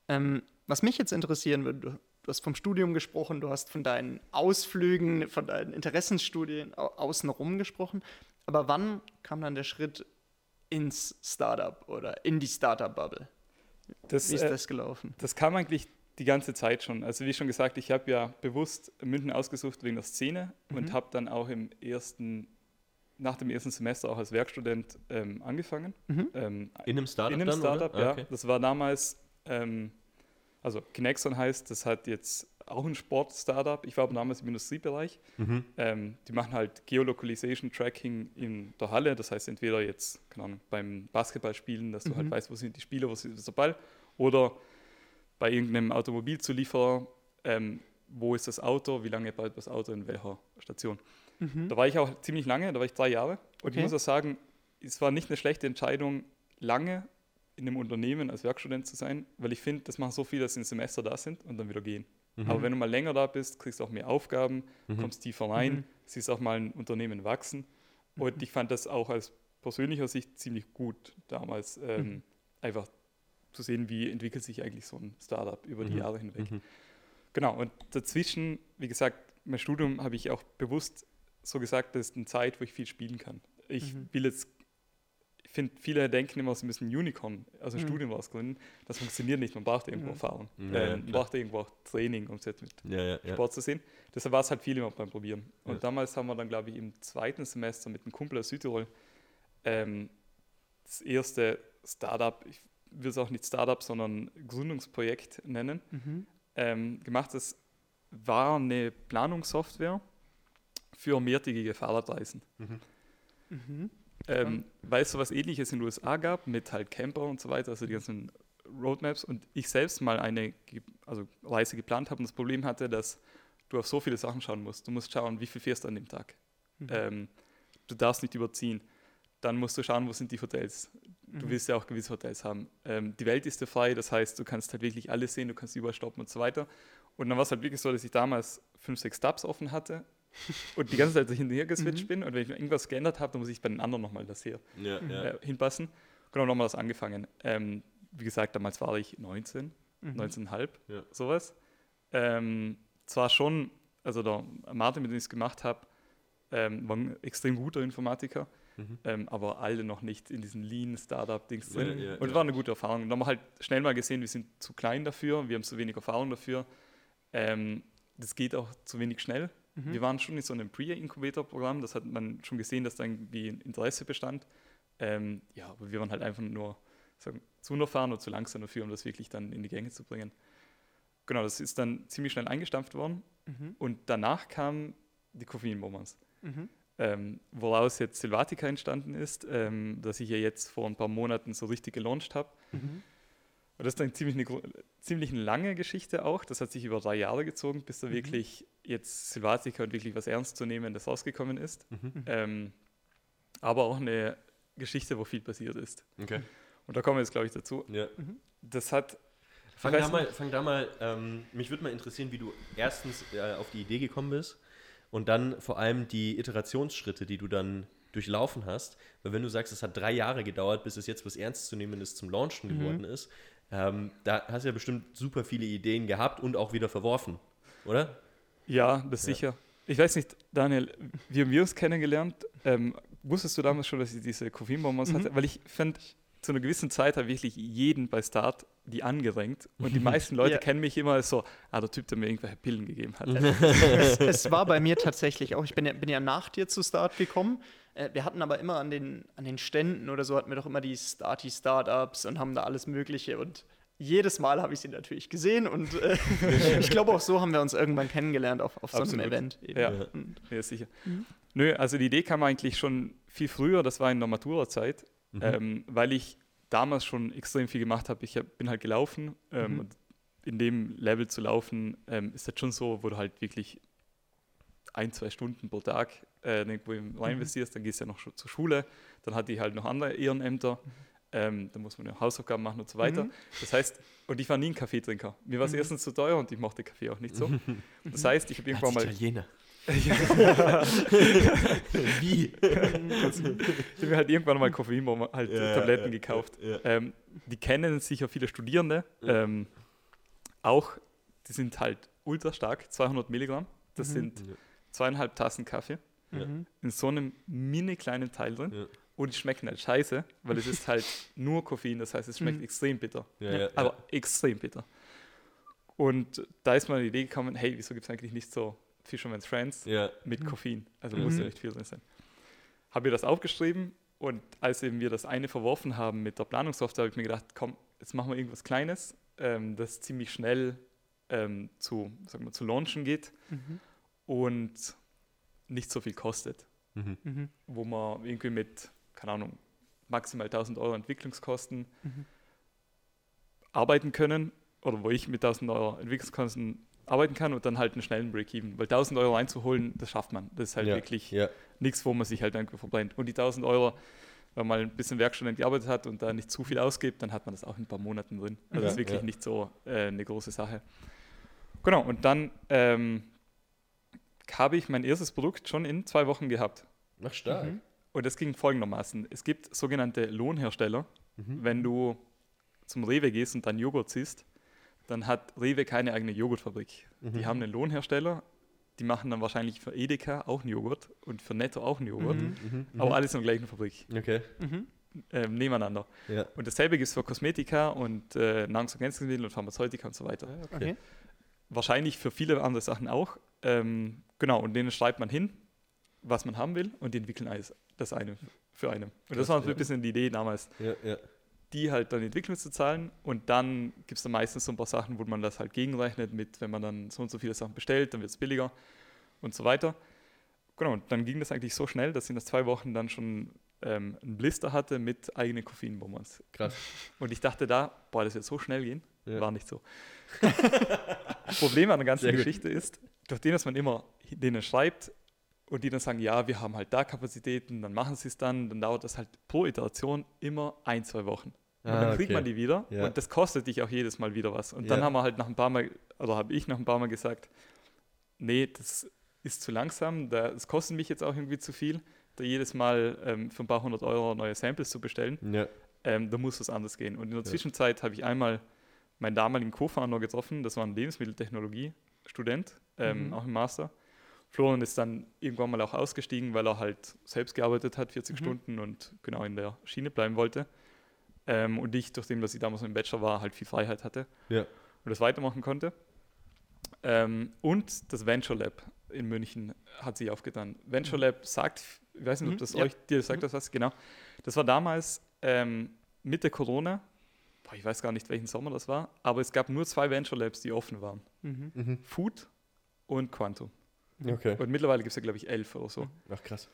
Ähm, was mich jetzt interessieren würde, du, du hast vom Studium gesprochen, du hast von deinen Ausflügen, von deinen Interessensstudien au außenrum gesprochen. Aber wann kam dann der Schritt ins Startup oder in die Startup-Bubble? Das, Wie ist äh, das gelaufen? Das kam eigentlich die ganze Zeit schon. Also wie schon gesagt, ich habe ja bewusst München ausgesucht wegen der Szene und habe dann auch im ersten, nach dem ersten Semester auch als Werkstudent ähm, angefangen. Ähm, In einem Startup in einem dann, Startup, oder? Ah, ja. okay. Das war damals, ähm, also Kinexon heißt, das hat jetzt auch ein Sport-Startup. Ich war aber damals im Industriebereich. Mhm. Ähm, die machen halt Geolocalization Tracking in der Halle. Das heißt, entweder jetzt, keine Ahnung, beim Basketballspielen, dass du halt weißt, wo sind die Spieler, wo ist der Ball, oder bei irgendeinem Automobilzulieferer, ähm, wo ist das Auto, wie lange bleibt das Auto in welcher Station. Da war ich auch ziemlich lange, da war ich drei Jahre. Und Okay. ich muss auch sagen, es war nicht eine schlechte Entscheidung, lange in einem Unternehmen als Werkstudent zu sein, weil ich finde, das machen so viele, dass sie ein Semester da sind und dann wieder gehen. Aber wenn du mal länger da bist, kriegst du auch mehr Aufgaben, kommst tiefer rein, siehst auch mal ein Unternehmen wachsen. Und ich fand das auch aus persönlicher Sicht ziemlich gut damals. Ähm, Einfach zu sehen, wie entwickelt sich eigentlich so ein Startup über die Mhm. Jahre hinweg. Mhm. Genau, und dazwischen, wie gesagt, mein Studium habe ich auch bewusst so gesagt, das ist eine Zeit, wo ich viel spielen kann. Ich Mhm. will jetzt, finde, viele denken immer, sie müssen Unicorn, also Mhm. Studium rausgründen. Das funktioniert nicht, man braucht irgendwo Mhm. Erfahrung. Ja, äh, ja, man braucht irgendwo auch Training, um es jetzt mit Ja, ja, ja. Sport zu sehen. Deshalb war es halt viel immer beim Probieren. Und Ja. damals haben wir dann, glaube ich, im zweiten Semester mit einem Kumpel aus Südtirol ähm, das erste Startup, ich will es auch nicht Startup, sondern Gründungsprojekt nennen, Mhm. ähm, gemacht. Das war eine Planungssoftware für mehrtägige Fahrradreisen. Mhm. Ähm, weil es sowas ähnliches in den USA gab, mit halt Camper und so weiter, also die ganzen Roadmaps und ich selbst mal eine also Reise geplant habe und das Problem hatte, dass du auf so viele Sachen schauen musst. Du musst schauen, wie viel fährst du an dem Tag. Mhm. Ähm, du darfst nicht überziehen. Dann musst du schauen, wo sind die Hotels. Du Mhm. willst ja auch gewisse Hotels haben. Ähm, die Welt ist dir frei, das heißt, du kannst halt wirklich alles sehen, du kannst überall stoppen und so weiter. Und dann war es halt wirklich so, dass ich damals fünf, sechs Tabs offen hatte und die ganze Zeit so hinterher geswitcht Mhm. bin. Und wenn ich irgendwas geändert habe, dann muss ich bei den anderen nochmal das hier Ja, ja. äh, hinpassen. Genau, nochmal das angefangen. Ähm, wie gesagt, damals war ich 19, Mhm. 19,5, Ja. sowas. Ähm, zwar schon, also der Martin, mit dem ich es gemacht habe, ähm, war ein extrem guter Informatiker, Mhm. ähm, aber alle noch nicht in diesen Lean-Startup-Dings Ja, drin. ja, Und war eine gute Erfahrung. Und dann haben wir halt schnell mal gesehen, wir sind zu klein dafür, wir haben zu wenig Erfahrung dafür. Ähm, das geht auch zu wenig schnell. Mhm. Wir waren schon in so einem Pre-Incubator-Programm, das hat man schon gesehen, dass da irgendwie ein Interesse bestand. Ähm, ja, aber wir waren halt einfach nur sagen, zu unerfahren und zu langsam dafür, um das wirklich dann in die Gänge zu bringen. Genau, das ist dann ziemlich schnell eingestampft worden. Mhm. Und danach kamen die Koffeinbombers, Mhm. ähm, woraus jetzt Silvatica entstanden ist, ähm, das ich ja jetzt vor ein paar Monaten so richtig gelauncht habe. Mhm. Und das ist dann ziemlich eine, ziemlich eine lange Geschichte auch. Das hat sich über drei Jahre gezogen, bis da Mhm. wirklich jetzt Silvatica und wirklich was Ernstzunehmendes rausgekommen ist. Mhm. Ähm, aber auch eine Geschichte, wo viel passiert ist. Okay. Und da kommen wir jetzt, glaube ich, dazu. Ja. Das hat, Fang da mal, fang da mal ähm, mich würde mal interessieren, wie du erstens äh, auf die Idee gekommen bist und dann vor allem die Iterationsschritte, die du dann durchlaufen hast. Weil wenn du sagst, es hat drei Jahre gedauert, bis es jetzt was Ernstzunehmendes zum Launchen Mhm. geworden ist, ähm, da hast du ja bestimmt super viele Ideen gehabt und auch wieder verworfen, oder? Ja, das Ja. sicher. Ich weiß nicht, Daniel, wie haben wir uns kennengelernt? Ähm, wusstest du damals schon, dass ich diese Koffeinbombers Mhm. hatte? Weil ich fand, zu einer gewissen Zeit habe ich wirklich jeden bei Start die angedrängt. Und die (laughs) meisten Leute Ja. kennen mich immer als so, ah, der Typ, der mir irgendwelche Pillen gegeben hat. (laughs) es, es war bei mir tatsächlich auch, ich bin ja, bin ja nach dir zu Start gekommen. Äh, wir hatten aber immer an den, an den Ständen oder so, hatten wir doch immer die Starty-Startups und haben da alles Mögliche. Und jedes Mal habe ich sie natürlich gesehen. Und äh, (laughs) (laughs) ich glaube, auch so haben wir uns irgendwann kennengelernt auf, auf so einem Absolut. Event. eben. Ja. Ja. Und, Ja, sicher. Mhm. Nö, also die Idee kam eigentlich schon viel früher, das war in der Matura-Zeit, Mhm. ähm, weil ich damals schon extrem viel gemacht habe. Ich hab, bin halt gelaufen ähm, Mhm. und in dem Level zu laufen, ähm, ist das schon so, wo du halt wirklich ein, zwei Stunden pro Tag äh, irgendwo Mhm. rein investierst, dann gehst du ja noch zur Schule, dann hatte ich halt noch andere Ehrenämter, ähm, da muss man ja Hausaufgaben machen und so weiter. Mhm. Das heißt, und ich war nie ein Kaffeetrinker. Mir war es Mhm. erstens zu teuer und ich mochte Kaffee auch nicht so. (laughs) Das heißt, ich habe irgendwann mal Italiener. (laughs) Wie? ich habe mir halt irgendwann mal Koffeinbomben, halt Ja, Tabletten ja, gekauft. ja. Ähm, die kennen sicher viele Studierende. Ähm, auch, die sind halt ultra stark, 200 Milligramm. Das Mhm. sind zweieinhalb Tassen Kaffee Ja. In so einem mini kleinen Teil drin. Ja. Und die schmecken halt scheiße, weil es ist halt (laughs) nur Koffein, das heißt, es schmeckt Mhm. extrem bitter. Ja, Ja. ja, Aber extrem bitter. Und da ist mir die Idee gekommen, hey, wieso gibt es eigentlich nicht so Fisherman's Friends? ja. mit Mhm. Koffein. Also Mhm. muss ja nicht viel drin sein. Habe mir das aufgeschrieben und als eben wir das eine verworfen haben mit der Planungssoftware, habe ich mir gedacht, komm, jetzt machen wir irgendwas Kleines, ähm, das ziemlich schnell ähm, zu, sagen wir, zu launchen geht Mhm. und nicht so viel kostet. Mhm. Wo man irgendwie mit, keine Ahnung, maximal 1000 Euro Entwicklungskosten Mhm. arbeiten können oder wo ich mit 1000 Euro Entwicklungskosten arbeiten kann und dann halt einen schnellen Break-Even. Weil 1000 Euro reinzuholen, das schafft man. Das ist halt ja. wirklich Ja. nichts, wo man sich halt irgendwo verbrennt. Und die 1000 Euro, wenn man ein bisschen Werkstudent gearbeitet hat und da nicht zu viel ausgibt, dann hat man das auch in ein paar Monaten drin. Also Ja, das ist wirklich ja. nicht so äh, eine große Sache. Genau, und dann ähm, habe ich mein erstes Produkt schon in zwei Wochen gehabt. Ach, stark. Mhm. Und das ging folgendermaßen. Es gibt sogenannte Lohnhersteller. Mhm. Wenn du zum Rewe gehst und dann Joghurt siehst, dann hat Rewe keine eigene Joghurtfabrik. Die haben einen Lohnhersteller, die machen dann wahrscheinlich für Edeka auch einen Joghurt und für Netto auch einen Joghurt, Mhm. aber alles in der gleichen Fabrik, Okay. Mhm. ähm, nebeneinander. Ja. Und dasselbe gibt es für Kosmetika und äh, Nahrungsergänzungsmittel und Pharmazeutika und so weiter. Okay. Wahrscheinlich für viele andere Sachen auch. Ähm, genau, und denen schreibt man hin, was man haben will und die entwickeln alles, das eine für einen. Und Krass, das war so ein bisschen die Idee damals, Ja, ja. die halt dann die Entwicklung zu zahlen und dann gibt es dann meistens so ein paar Sachen, wo man das halt gegenrechnet mit, wenn man dann so und so viele Sachen bestellt, dann wird es billiger und so weiter. Genau, und dann ging das eigentlich so schnell, dass ich nach zwei Wochen dann schon ähm, einen Blister hatte mit eigenen Koffeinbonbons. Krass. Und ich dachte da, boah, das wird so schnell gehen. Ja. War nicht so. das (laughs) Problem an der ganzen Sehr gut. Geschichte ist, durch den, dass man immer denen schreibt und die dann sagen, ja, wir haben halt da Kapazitäten, dann machen sie es dann, dann dauert das halt pro Iteration immer ein, zwei Wochen. Und Ah, dann kriegt okay. man die wieder Ja. und das kostet dich auch jedes Mal wieder was. Und dann Ja. haben wir halt nach ein paar Mal, oder habe ich nach ein paar Mal gesagt, nee, das ist zu langsam, das kostet mich jetzt auch irgendwie zu viel, da jedes Mal ähm, für ein paar hundert Euro neue Samples zu bestellen Ja. ähm, da muss was anderes gehen. Und in der. Zwischenzeit habe ich einmal meinen damaligen Co-Founder getroffen, das war ein Lebensmitteltechnologie-Student, ähm, Mhm. auch im Master. Florian ist dann irgendwann mal auch ausgestiegen, weil er halt selbst gearbeitet hat, 40 Mhm. Stunden und genau in der Schiene bleiben wollte. Ähm, und ich, durch den, dass ich damals im Bachelor war, halt viel Freiheit hatte Ja. und das weitermachen konnte. Ähm, und das Venture Lab in München hat sich aufgetan. Venture Lab sagt, ich weiß nicht, ob Mhm, das ja. euch, dir sagt das was, genau. Das war damals ähm, Mitte Corona, boah, ich weiß gar nicht, welchen Sommer das war, aber es gab nur zwei Venture Labs, die offen waren. Mhm. Mhm. Food und Quantum. Okay. Und mittlerweile gibt es ja, glaube ich, elf oder so. Ach, krass.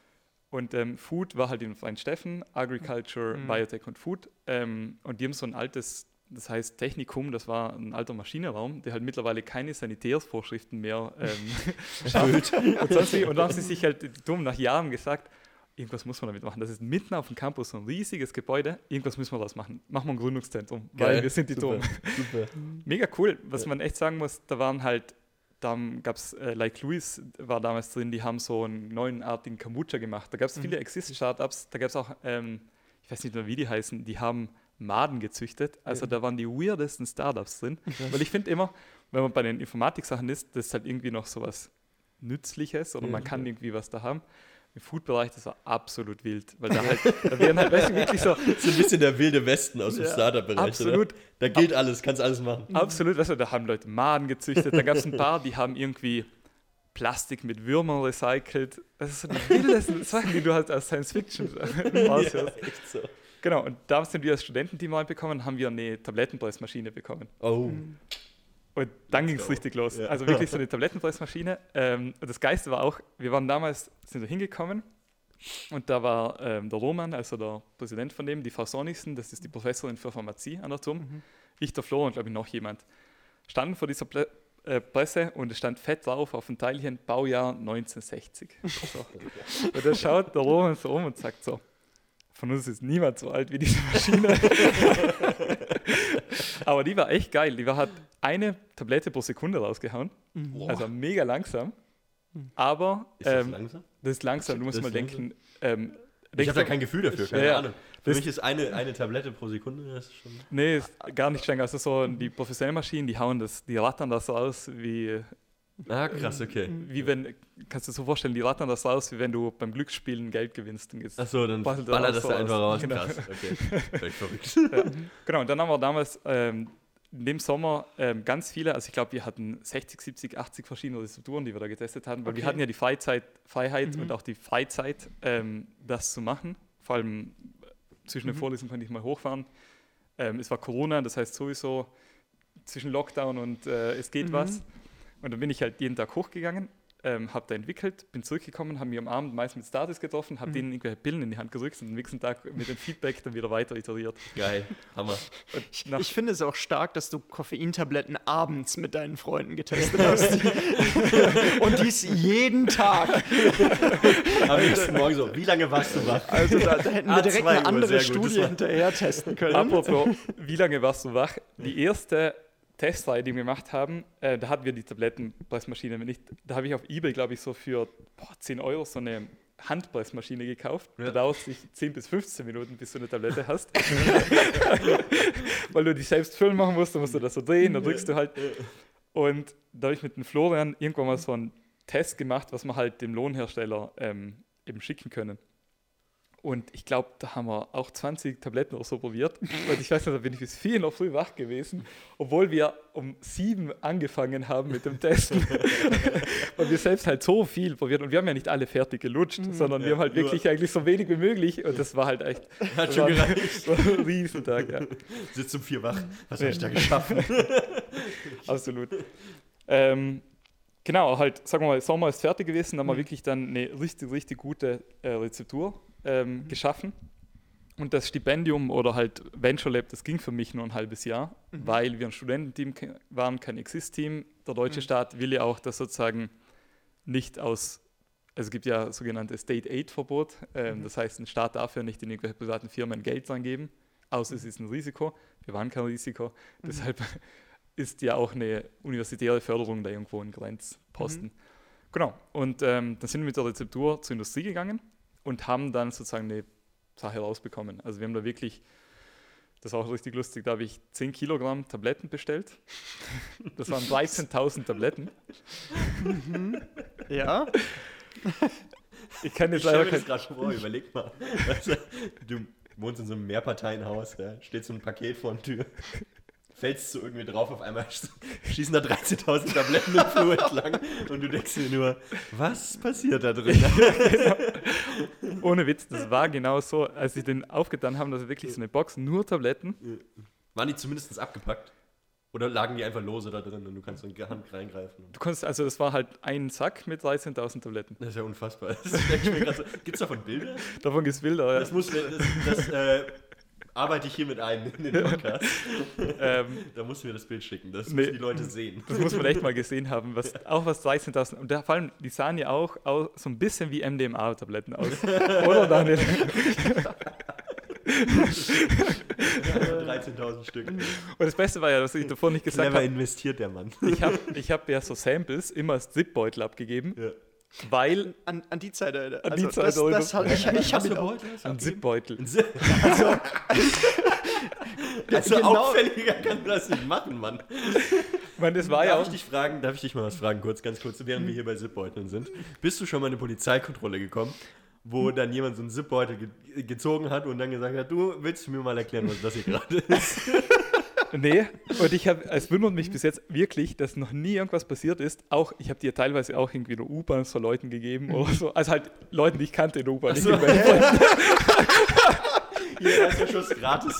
Und ähm, Food war halt in Steffen, Agriculture, Mhm. Biotech und Food. Ähm, und die haben so ein altes, das heißt Technikum, das war ein alter Maschinenraum, der halt mittlerweile keine Sanitärsvorschriften mehr ähm, (laughs) schafft. (laughs) und, sonst und dann haben sie sich halt dumm nach Jahren gesagt, irgendwas muss man damit machen. Das ist mitten auf dem Campus so ein riesiges Gebäude, irgendwas müssen wir daraus machen. Machen wir ein Gründungszentrum, weil Geil. wir sind die Super. Dom. Super. Mega cool. Was Ja. man echt sagen muss, da waren halt, da gab es, äh, Like Louis war damals drin, die haben so einen neuenartigen Kombucha gemacht. Da gab es viele Mhm. Exist-Startups, da gab es auch, ähm, ich weiß nicht mehr, wie die heißen, die haben Maden gezüchtet. Also da waren die weirdesten Startups drin. (laughs) Weil ich finde immer, wenn man bei den Informatik-Sachen ist, das ist halt irgendwie noch so was Nützliches oder Ja. man kann irgendwie was da haben. Im Food-Bereich, das war absolut wild, weil da (laughs) halt, da werden halt, weißt du, wirklich so, Das ist ein bisschen der wilde Westen aus dem Ja, Startup-Bereich. absolut, Oder? Da gilt alles, kannst alles machen. Absolut, weißt du, da haben Leute Maden gezüchtet, da gab es ein paar, die haben irgendwie Plastik mit Würmern recycelt. Das ist so die wildesten (laughs) Sachen, die du halt als Science Fiction raushörst. (laughs) Ja, echt so. Genau, und da sind wir als Studententeam reinbekommen, haben wir eine Tablettenpressmaschine bekommen. Oh. Und dann ging es richtig los. Ja. Also wirklich so (laughs) eine Tablettenpressmaschine. Ähm, und das Geiste war auch, wir waren damals, sind wir hingekommen und da war ähm, der Roman, also der Präsident von dem, die Frau Sonnichsen, das ist die Professorin für Pharmazie an der TUM, Mhm. ich, der Flo und glaube ich noch jemand, standen vor dieser Ple äh, Presse und es stand fett drauf auf dem Teilchen Baujahr 1960. (laughs) So. Und da schaut der Roman so um und sagt so, von uns ist niemand so alt wie diese Maschine. (laughs) Aber die war echt geil. Die war, hat eine Tablette pro Sekunde rausgehauen. Mhm. Also mega langsam. Aber Ist das ähm, langsam? das ist langsam. Du musst Das mal denken. Ähm, Ich habe da kein Gefühl dafür, keine Ja, ja. Ahnung. Für Das- mich ist eine, eine Tablette pro Sekunde, das ist schon. Nee, ist gar nicht streng. Also so die professionellen Maschinen, die hauen das, die rattern das so aus, wie, Ah, krass, okay. wie wenn, kannst du dir so vorstellen, die rattern das so aus, wie wenn du beim Glücksspielen Geld gewinnst. Dann geht's Achso, dann Ballert ballert das das so da einfach raus. aus. Genau. Krass, okay. (laughs) Völlig verrückt. Genau, und dann haben wir damals ähm, in dem Sommer ähm, ganz viele, also ich glaube, wir hatten 60, 70, 80 verschiedene Rezepturen, die wir da getestet hatten, weil wir Okay. hatten ja die Freizeit, Freiheit Mhm. und auch die Freizeit, ähm, das zu machen. Vor allem zwischen den Mhm. Vorlesungen konnte ich mal hochfahren. Ähm, es war Corona, das heißt sowieso zwischen Lockdown und äh, es geht Mhm. was. Und dann bin ich halt jeden Tag hochgegangen, ähm, habe da entwickelt, bin zurückgekommen, habe mich am Abend meist mit Status getroffen, habe Mhm. denen irgendwelche Pillen in die Hand gedrückt und am nächsten Tag mit dem Feedback dann wieder weiter iteriert. Geil, Hammer. Nach Ich finde es auch stark, dass du Koffeintabletten abends mit deinen Freunden getestet (laughs) hast. Und dies jeden Tag. Am nächsten Morgen so, wie lange warst du wach? Also da, da hätten wir Ah, direkt 2 eine andere Studie hinterher testen können. Apropos, wie lange warst du wach? Die erste Testreihe, die wir gemacht haben, äh, da hatten wir die Tablettenpressmaschine nicht. Da habe ich auf Ebay, glaube ich, so für boah, 10 Euro so eine Handpressmaschine gekauft. Ja. Da dauert es sich 10 bis 15 Minuten, bis du eine Tablette hast. (laughs) (laughs) Weil du die selbst füllen machen musst, dann musst du das so drehen, dann drückst du halt. Und da habe ich mit dem Florian irgendwann mal so einen Test gemacht, was wir halt dem Lohnhersteller ähm, eben schicken können. Und ich glaube, da haben wir auch 20 Tabletten oder so probiert. Und ich weiß nicht, da bin ich bis 4 noch früh wach gewesen, obwohl wir um 7 angefangen haben mit dem Testen. (laughs) Weil wir selbst halt so viel probiert und wir haben ja nicht alle fertig gelutscht, sondern wir Ja, haben halt nur- wirklich eigentlich so wenig wie möglich und das war halt echt Hat schon gereicht. (laughs) war ein Riesentag, ja. Sitzt um vier wach. Was habe ich da geschafft? (laughs) Absolut. ähm, genau, halt, sagen wir mal, Sommer ist fertig gewesen, dann haben wir Mhm. wirklich dann eine richtig, richtig gute äh, Rezeptur ähm, geschaffen. Und das Stipendium oder halt Venture Lab, das ging für mich nur ein halbes Jahr, Mhm. weil wir ein Studententeam waren, kein Exist-Team. Der deutsche Mhm. Staat will ja auch, dass sozusagen nicht aus, also es gibt ja sogenannte State Aid-Verbot, ähm, Mhm. das heißt, ein Staat darf ja nicht in irgendwelche privaten Firmen Geld reingeben, außer es ist ein Risiko. Wir waren kein Risiko, Mhm. deshalb (laughs) ist ja auch eine universitäre Förderung da irgendwo ein Grenzposten. Mhm. Genau, und ähm, dann sind wir mit der Rezeptur zur Industrie gegangen und haben dann sozusagen eine Sache rausbekommen. Also wir haben da wirklich, das war auch richtig lustig, da habe ich 10 Kilogramm Tabletten bestellt. Das waren 13.000 Tabletten. Ja. Ich kann Ich jetzt stelle leider kein, gerade schon vor, überleg mal. Du wohnst in so einem Mehrparteienhaus, da steht so ein Paket vor der Tür. Fällst du irgendwie drauf, auf einmal (laughs) schießen da 13.000 Tabletten im Flur entlang und du denkst dir nur, was passiert da drin? (laughs) (laughs) ohne Witz, das war genau so, als sie den aufgetan haben, dass wirklich so eine Box, nur Tabletten. Waren die zumindest abgepackt? Oder lagen die einfach lose da drin und du kannst so in die Hand reingreifen? Du konntest, also das war halt ein Sack mit 13.000 Tabletten. Das ist ja unfassbar. Das denk ich mir grad so. Gibt es davon Bilder? Davon gibt es Bilder. Das, muss, das, das äh, arbeite ich hiermit ein in den Podcast. (laughs) Ähm, Da musst du mir das Bild schicken. Das Nee. müssen die Leute sehen. Das muss man echt mal gesehen haben, was, auch was 13.000, und da, vor allem, die sahen ja auch, auch so ein bisschen wie MDMA-Tabletten aus. (laughs) Oder Daniel? 13.000 Stück. Und das Beste war ja, was ich davor nicht gesagt habe, investiert der Mann. ich habe ich hab ja so Samples immer als Zipbeutel abgegeben, Ja. Weil An, an die Zeit, Alter. An die Also, Zeit, das, Alter. das, hab- ich, ich habe auch. ein Zipbeutel. Also, (laughs) also Genau. auffälliger kann das nicht machen, Mann. Ich meine, das war ja darf auch, ich dich fragen, darf ich dich mal was fragen, kurz, ganz kurz, während wir hier bei Zipbeuteln sind. Bist du schon mal in eine Polizeikontrolle gekommen, wo dann jemand so einen Zipbeutel ge gezogen hat und dann gesagt hat, du willst du mir mal erklären, was das hier gerade (laughs) ist? Nee, und ich habe, es wundert mich bis jetzt wirklich, dass noch nie irgendwas passiert ist. Auch, ich habe dir teilweise auch irgendwie eine U-Bahn so Leuten gegeben oder so. Also halt Leuten, die ich kannte in der U-Bahn. So. irgendwelche (laughs) Hier, erster Schuss gratis.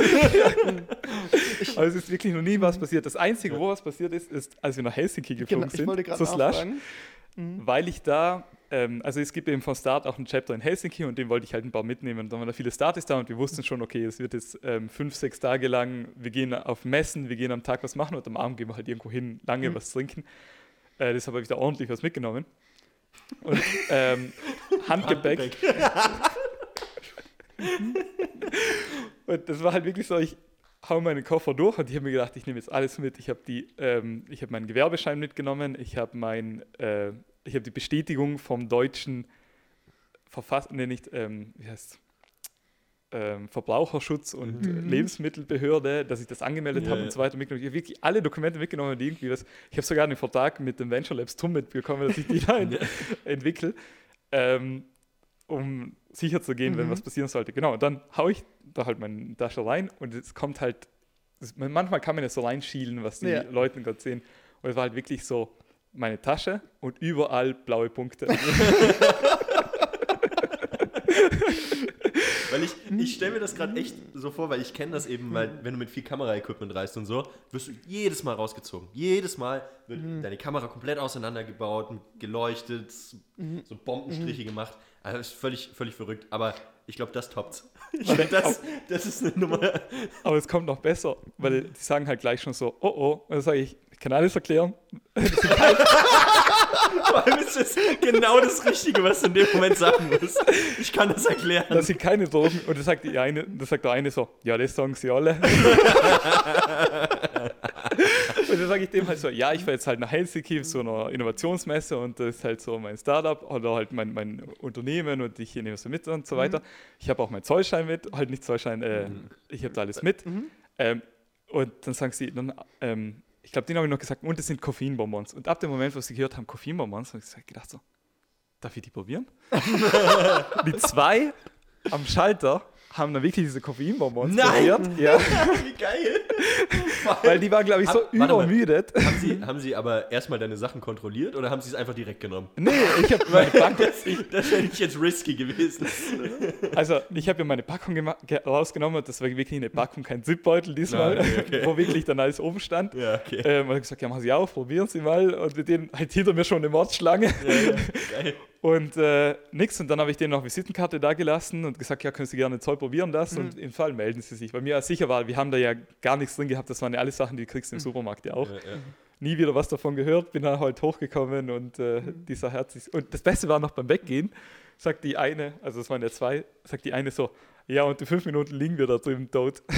Aber (laughs) es ist wirklich noch nie was passiert. Das Einzige, wo was passiert ist, ist, als wir nach Helsinki geflogen Genau, ich wollte sind, zu Slush, nachfragen. weil ich da, ähm, also es gibt eben von Start auch ein Chapter in Helsinki und den wollte ich halt ein paar mitnehmen. Und dann waren da viele Startis da und wir wussten schon, okay, es wird jetzt ähm, fünf, sechs Tage lang, wir gehen auf Messen, wir gehen am Tag was machen und am Abend gehen wir halt irgendwo hin, lange Mhm. was trinken. Äh, deshalb habe ich da ordentlich was mitgenommen. Und ähm, (laughs) Handgepäck. (laughs) Und das war halt wirklich so, ich hau meinen Koffer durch und ich habe mir gedacht, ich nehme jetzt alles mit. Ich habe die, ähm, ich habe meinen Gewerbeschein mitgenommen, ich habe mein, äh, ich habe die Bestätigung vom deutschen Verfass, nee, nicht, ähm, wie heißt ähm, Verbraucherschutz und Mhm. Lebensmittelbehörde, dass ich das angemeldet Ja, habe und so weiter mitgenommen. Ich habe wirklich alle Dokumente mitgenommen, die irgendwie was. Ich habe sogar einen Vertrag mit dem Venture Labs TUM mitbekommen, dass ich die (laughs) da ent entwickle, ähm, um sicher zu gehen, wenn Mhm. was passieren sollte. Genau, und dann haue ich da halt meine Tasche rein und es kommt halt, manchmal kann man ja so reinschielen, was die Ja. Leute gerade sehen. Und es war halt wirklich so meine Tasche und überall blaue Punkte. (laughs) Weil ich, ich stelle mir das gerade echt so vor, weil ich kenne das eben, weil wenn du mit viel Kameraequipment reist und so, wirst du jedes Mal rausgezogen. Jedes Mal wird deine Kamera komplett auseinandergebaut, und geleuchtet, so Bombenstriche gemacht. Also das ist völlig, völlig verrückt. Aber ich glaube, das toppt's. (laughs) Ich glaub, das, das ist eine Nummer. Aber es kommt noch besser, weil die sagen halt gleich schon so, oh oh. Und dann sage ich kann alles erklären. (laughs) Vor allem ist das genau das Richtige, was du in dem Moment sagen musst. Ich kann das erklären. Das sind keine Drogen. Und dann sagt, die eine, dann sagt der eine so, ja, das sagen sie alle. (laughs) Und dann sage ich dem halt so, ja, ich fahre jetzt halt nach Helsinki zu einer Innovationsmesse und das ist halt so mein Startup oder halt mein, mein Unternehmen und ich nehme es mit und so weiter. Ich habe auch meinen Zollschein mit, halt nicht Zollschein, äh, ich habe da alles mit. Ähm, und dann sagen sie, dann, ähm, ich glaube, denen habe ich noch gesagt, und das sind Koffeinbonbons. Und ab dem Moment, wo sie gehört haben, Koffeinbonbons, habe ich gedacht so, darf ich die probieren? (laughs) die zwei am Schalter haben dann wirklich diese Koffeinbonbons Nein! probiert. (laughs) Ja, Wie geil. (laughs) weil die waren, glaube ich, so Hab- warte mal. übermüdet. haben, sie, haben sie aber erstmal deine Sachen kontrolliert oder haben sie es einfach direkt genommen? Nee, ich habe meine Packung, Das, das wäre nicht jetzt risky gewesen. (laughs) also ich habe ja meine Packung gema- ge- rausgenommen und das war wirklich eine Packung, kein Zipbeutel diesmal, Ah, okay, okay. wo wirklich dann alles oben stand. Ja, okay. Ähm, und ich gesagt, ja, machen Sie auf, probieren Sie mal. Und mit denen halt hinter mir schon eine Mordschlange. Ja, ja, geil. Und äh, nix. Und dann habe ich denen noch Visitenkarte da gelassen und gesagt, ja, können Sie gerne Zoll probieren das und im Fall melden Sie sich. Bei mir sicher war, wir haben da ja gar nichts drin gehabt. Das waren ja alles Sachen, die kriegst du im Supermarkt ja auch. Ja, ja. Nie wieder was davon gehört, bin dann halt hochgekommen und äh, dieser herzlich. Und das Beste war noch beim Weggehen, sagt die eine, also es waren ja zwei, sagt die eine so, ja, und in fünf Minuten liegen wir da drüben tot. (laughs)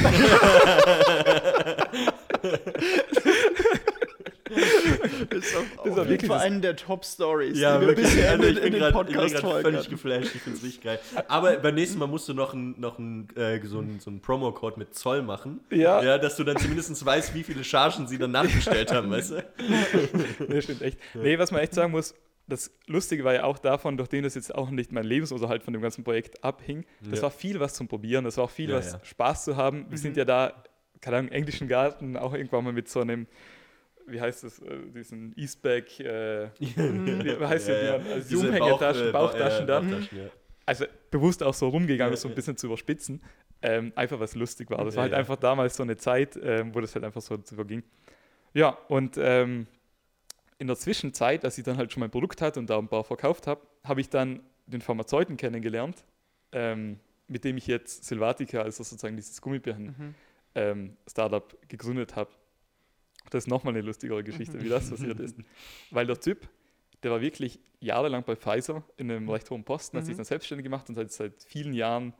(laughs) (laughs) Das ist auf, war auf jeden wirklich Fall das- eine der Top-Stories, Ja, die wir wirklich. bisher Also in, ich in bin den gerade ich bin Podcast folgen. völlig geflasht. Ich finde es richtig geil. Aber beim nächsten Mal musst du noch einen noch ein, äh, so einen so einen Promo-Code mit Zoll machen. Ja. ja. Dass du dann zumindest weißt, wie viele Chargen sie dann nachbestellt haben, weißt du? (laughs) Nee, stimmt echt. Nee, was man echt sagen muss, das Lustige war ja auch davon, durch den das jetzt auch nicht mein Lebensunterhalt von dem ganzen Projekt abhing, das Ja. war viel was zum Probieren, das war auch viel Ja, was ja. Spaß zu haben. Wir sind ja da, keine Ahnung, im englischen Garten auch irgendwann mal mit so einem, wie heißt das, äh, diesen Eastback, äh, wie heißt Ja, ja, ja. die man als Diese Zoom-Hängertaschen, Bauch- äh, Bauchtaschen Bauch- da. Bauchtaschen, ja. Also bewusst auch so rumgegangen, Ja, so ein ja. bisschen zu überspitzen. Ähm, einfach was lustig war. Das Ja, war halt ja. einfach damals so eine Zeit, ähm, wo das halt einfach so zu verging. Ja, und ähm, in der Zwischenzeit, als ich dann halt schon mein Produkt hatte und da ein paar verkauft habe, habe ich dann den Pharmazeuten kennengelernt, ähm, mit dem ich jetzt Silvatica, also sozusagen dieses Gummibärchen ähm, Startup gegründet habe. Das ist nochmal eine lustigere Geschichte, wie das passiert ist. (laughs) Weil der Typ, der war wirklich jahrelang bei Pfizer in einem recht hohen Posten, hat sich dann selbstständig gemacht und hat seit vielen Jahren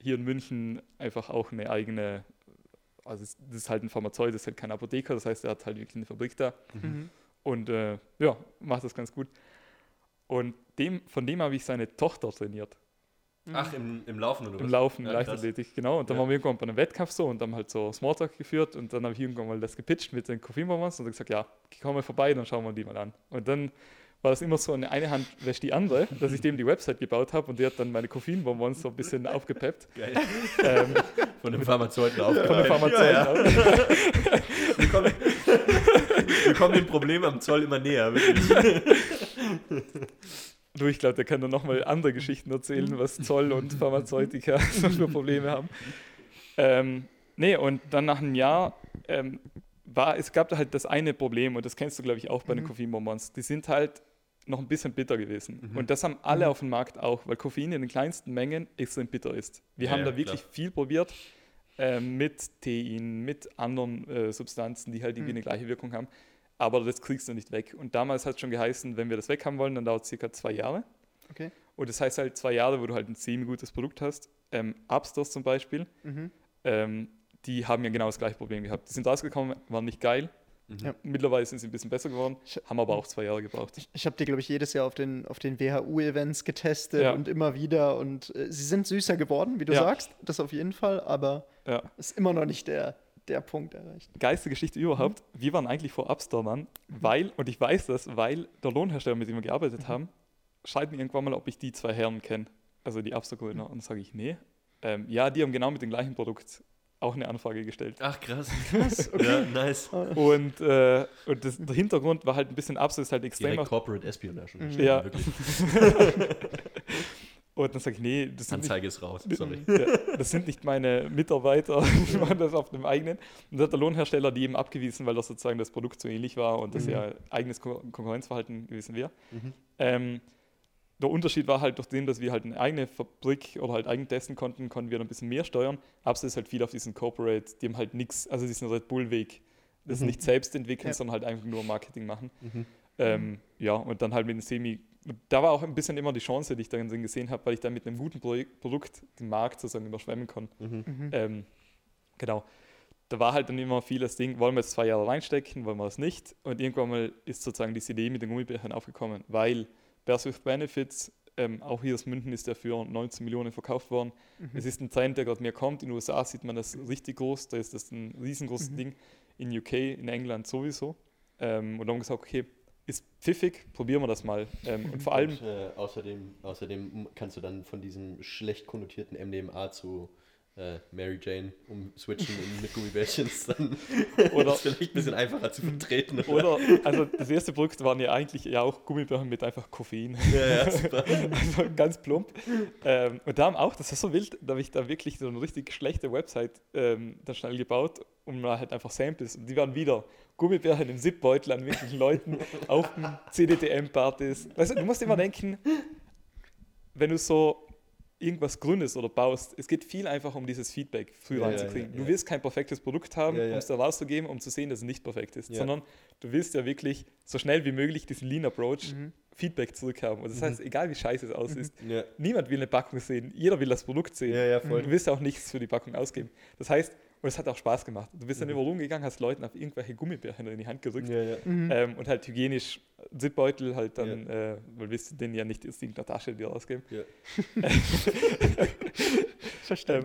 hier in München einfach auch eine eigene, also das ist halt ein Pharmazeut, das ist halt kein Apotheker, das heißt, er hat halt wirklich eine Fabrik da Mhm. und äh, ja, macht das ganz gut. Und dem, von dem habe ich seine Tochter trainiert. Ach, im, im Laufen oder was? Im Laufen, Ja. Leichtathletik, genau. Und dann Ja. waren wir irgendwann bei einem Wettkampf so und haben halt so Smalltalk geführt und dann habe ich irgendwann mal das gepitcht mit den Koffeinbonbons und gesagt, ja, komm mal vorbei, dann schauen wir die mal an. Und dann war das immer so, eine, eine Hand wäscht die andere, (laughs) dass ich dem die Website gebaut habe und der hat dann meine Koffeinbonbons so ein bisschen (laughs) aufgepeppt. Geil. Ähm, Von dem Pharmazeuten auf. von den Pharmazeuten. Ja, ja. auch. (laughs) Wir, kommen, wir kommen dem Problem am Zoll immer näher, wirklich. Du, ich glaube, der kann dann nochmal andere Geschichten erzählen, was Zoll und Pharmazeutika (laughs) so für Probleme haben. Ähm, nee, und dann nach einem Jahr ähm, war, es gab da halt das eine Problem, und das kennst du, glaube ich, auch bei den Koffeinbonbons. Die sind halt noch ein bisschen bitter gewesen. Und das haben alle auf dem Markt auch, weil Koffein in den kleinsten Mengen extrem bitter ist. Wir Ja, haben ja, da wirklich klar. viel probiert ähm, mit Tein, mit anderen äh, Substanzen, die halt irgendwie eine gleiche Wirkung haben. Aber das kriegst du nicht weg. Und damals hat es schon geheißen, wenn wir das weg haben wollen, dann dauert es circa zwei Jahre. Okay. Und das heißt halt zwei Jahre, wo du halt ein semi-gutes Produkt hast. Ähm, Upstores zum Beispiel, Mhm. ähm, die haben ja genau das gleiche Problem gehabt. Die sind rausgekommen, waren nicht geil. Ja. Mittlerweile sind sie ein bisschen besser geworden, Ich- haben aber auch zwei Jahre gebraucht. Ich, ich habe die, glaube ich, jedes Jahr auf den, auf den WHU-Events getestet Ja. und immer wieder. Und äh, sie sind süßer geworden, wie du Ja. sagst. Das auf jeden Fall. Aber Ja. ist immer noch nicht der, der Punkt erreicht. Geilste Geschichte überhaupt. Wir waren eigentlich vor Upstore dran, weil, und ich weiß das, weil der Lohnhersteller, mit dem wir gearbeitet haben, schreibt mir irgendwann mal, ob ich die zwei Herren kenne. Also die Upstore-Gründer. Und dann sage ich, nee. Ähm, ja, die haben genau mit dem gleichen Produkt auch eine Anfrage gestellt. Ach, krass. krass (laughs) okay. Ja, nice. Und, äh, und das, der Hintergrund war halt ein bisschen Upstore, ist halt extrem Direkt Corporate Espionage. Mhm. Ja. (laughs) (laughs) Und dann sage ich, nee, das sind, nicht, Anzeige ist raus. Sorry. das sind nicht meine Mitarbeiter, (laughs) die machen das auf dem eigenen. Und dann hat der Lohnhersteller die eben abgewiesen, weil das sozusagen das Produkt so ähnlich war und das Mhm. ja eigenes Ko- Konkurrenzverhalten gewesen wäre. Mhm. Ähm, der Unterschied war halt durch den, dass wir halt eine eigene Fabrik oder halt eigen testen konnten, konnten wir dann ein bisschen mehr steuern. Absolut ist halt viel auf diesen Corporate, die haben halt nichts, also diesen Red Bull-Weg. Das Mhm. nicht selbst entwickeln, Ja. sondern halt einfach nur Marketing machen. Mhm. Ähm, ja, und dann halt mit dem Semi. Da war auch ein bisschen immer die Chance, die ich darin gesehen habe, weil ich dann mit einem guten Projek- Produkt den Markt sozusagen überschwemmen kann. Mhm. Mhm. Ähm, genau. da war halt dann immer viel das Ding, wollen wir jetzt zwei Jahre reinstecken, wollen wir es nicht? Und irgendwann mal ist sozusagen diese Idee mit den Gummibärchen aufgekommen, weil Bears with Benefits, ähm, auch hier aus München ist der für 19 Millionen verkauft worden. Mhm. Es ist ein Trend, der gerade mehr kommt. In den USA sieht man das richtig groß, da ist das ein riesengroßes Mhm. Ding. In UK, in England sowieso. Ähm, und dann haben wir gesagt, okay, ist pfiffig, probieren wir das mal. Ähm, und vor allem, Und, äh, außerdem, außerdem kannst du dann von diesem schlecht konnotierten MDMA zu äh, Mary Jane umswitchen und mit Gummibärchens dann (laughs) Oder- ist vielleicht ein bisschen einfacher zu vertreten. oder, also das erste Produkt waren ja eigentlich ja auch Gummibärchen mit einfach Koffein. Ja, ja, (laughs) super. also ganz plump. Ähm, und da haben auch, das ist so wild, da habe ich da wirklich so eine richtig schlechte Website ähm, dann schnell gebaut, um mal halt einfach Samples. Und die waren wieder Gummibärchen im Zipbeutel an irgendwelchen Leuten auf CDTM-Partys. Weißt du, du musst immer denken, wenn du so irgendwas gründest oder baust, es geht viel einfacher um dieses Feedback früh Ja, reinzukriegen. ja, Du ja. willst kein perfektes Produkt haben, um es da rauszugeben, um zu sehen, dass es nicht perfekt ist, sondern du willst ja wirklich so schnell wie möglich diesen Lean Approach Mhm. Feedback zurückhaben. Und das heißt, egal wie scheiße es aussieht, Ja, niemand will eine Packung sehen, jeder will das Produkt sehen. du willst auch nichts für die Packung ausgeben. Das heißt, und es hat auch Spaß gemacht. Du bist dann Mhm. überall rumgegangen, hast Leuten auf irgendwelche Gummibärchen in die Hand gedrückt Ja, ja. Mhm. ähm, und halt hygienisch Zipbeutel halt dann, äh, weil willst du den ja nicht aus irgendeiner Tasche dir ausgeben. Ja. (laughs) Ähm,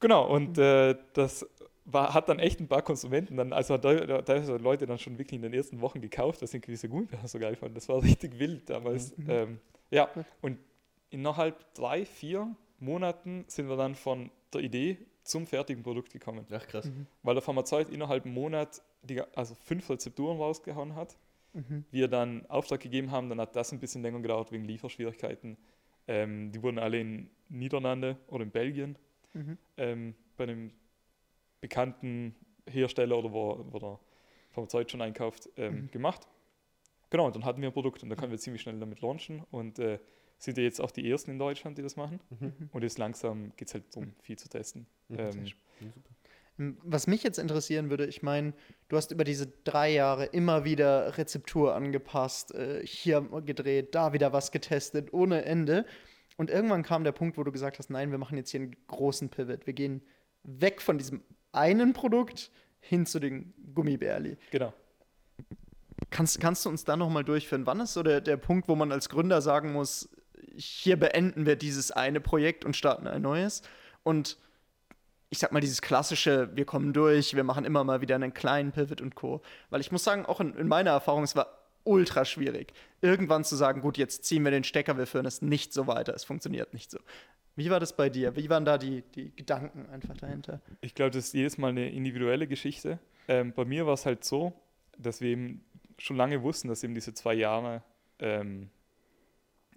genau, und äh, das war, hat dann echt ein paar Konsumenten dann, also teilweise Leute dann schon wirklich in den ersten Wochen gekauft, dass sie gewisse Gummibärchen so geil fanden. Das war (laughs) richtig wild damals. Mhm. Ähm, ja, und innerhalb drei, vier Monaten sind wir dann von der Idee zum fertigen Produkt gekommen. Ach, krass. Mhm. Weil der Pharmazeut innerhalb einem Monat die, also fünf Rezepturen rausgehauen hat. Mhm. Wir dann Auftrag gegeben haben, dann hat das ein bisschen länger gedauert wegen Lieferschwierigkeiten. Ähm, die wurden alle in Niederlande oder in Belgien Mhm. ähm, bei einem bekannten Hersteller oder wo, wo der Pharmazeut schon einkauft, ähm, Mhm. gemacht. Genau, und dann hatten wir ein Produkt und dann können wir ziemlich schnell damit launchen und äh, sind ja jetzt auch die ersten in Deutschland, die das machen. Mhm. Und jetzt langsam geht es halt darum, viel zu testen. Mhm. Ähm, Ähm, Was mich jetzt interessieren würde, ich meine, du hast über diese drei Jahre immer wieder Rezeptur angepasst, äh, hier gedreht, da wieder was getestet, ohne Ende. Und irgendwann kam der Punkt, wo du gesagt hast, nein, wir machen jetzt hier einen großen Pivot. Wir gehen weg von diesem einen Produkt hin zu den Gummibärli. genau. Kannst, kannst du uns da nochmal durchführen? Wann ist so der, der Punkt, wo man als Gründer sagen muss, hier beenden wir dieses eine Projekt und starten ein neues? Und ich sag mal, dieses klassische, wir kommen durch, wir machen immer mal wieder einen kleinen Pivot und Co. Weil ich muss sagen, auch in, in meiner Erfahrung, es war ultra schwierig, irgendwann zu sagen, gut, jetzt ziehen wir den Stecker, wir führen es nicht so weiter, es funktioniert nicht so. Wie war das bei dir? Wie waren da die, die Gedanken einfach dahinter? Ich glaube, das ist jedes Mal eine individuelle Geschichte. Ähm, bei mir war es halt so, dass wir eben schon lange wussten, dass eben diese zwei Jahre ähm,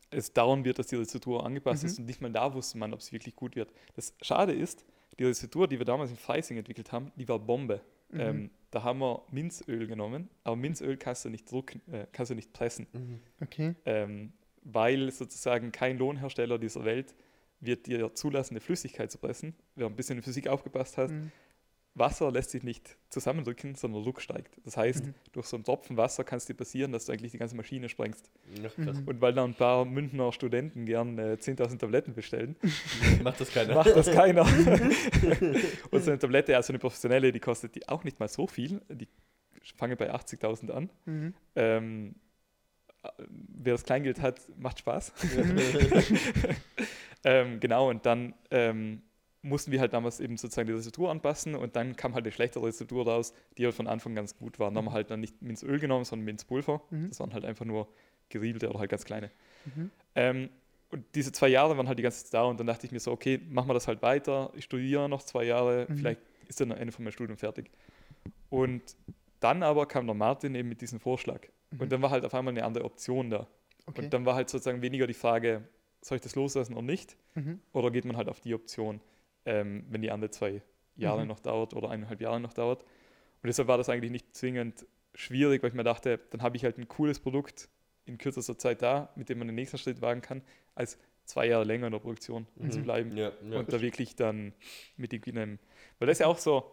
es dauern wird, dass die Rezeptur angepasst Mhm. ist und nicht mal da wusste man, ob es wirklich gut wird. Das Schade ist, die Rezeptur, die wir damals in Freising entwickelt haben, die war Bombe. Mhm. Ähm, da haben wir Minzöl genommen, aber Minzöl kannst du nicht drucken, äh, kannst du nicht pressen, Mhm. Okay. ähm, weil sozusagen kein Lohnhersteller dieser Welt wird dir zulassen, eine Flüssigkeit zu pressen. Wer ein bisschen in Physik aufgepasst hat, Mhm. Wasser lässt sich nicht zusammendrücken, sondern Druck steigt. Das heißt, Mhm. durch so einen Tropfen Wasser kann es dir passieren, dass du eigentlich die ganze Maschine sprengst. Mhm. Und weil da ein paar Münchner Studenten gern äh, 10.000 Tabletten bestellen, (laughs) Macht das keiner. macht das keiner. (laughs) (laughs) Und so eine Tablette, also eine professionelle, die kostet die auch nicht mal so viel. Die fangen bei 80.000 an. Mhm. Ähm, äh, wer das Kleingeld hat, macht Spaß. ähm, genau, und dann ähm, mussten wir halt damals eben sozusagen die Rezeptur anpassen und dann kam halt eine schlechtere Rezeptur raus, die halt von Anfang ganz gut war. Dann haben wir halt dann nicht Minzöl genommen, sondern Minzpulver. Mhm. Das waren halt einfach nur geriebelte oder halt ganz kleine. Mhm. Ähm, und diese zwei Jahre waren halt die ganze Zeit da und dann dachte ich mir so, okay, machen wir das halt weiter. Ich studiere noch zwei Jahre, Mhm. vielleicht ist dann am Ende von meinem Studium fertig. Und dann aber kam der Martin eben mit diesem Vorschlag. Mhm. Und dann war halt auf einmal eine andere Option da. Okay. Und dann war halt sozusagen weniger die Frage, soll ich das loslassen oder nicht? Mhm. Oder geht man halt auf die Option, ähm, wenn die andere zwei Jahre Mhm. noch dauert oder eineinhalb Jahre noch dauert. Und deshalb war das eigentlich nicht zwingend schwierig, weil ich mir dachte, dann habe ich halt ein cooles Produkt in kürzester Zeit da, mit dem man den nächsten Schritt wagen kann, als zwei Jahre länger in der Produktion zu Mhm. bleiben Ja, ja. und da wirklich dann mit einem, weil das ist ja auch so,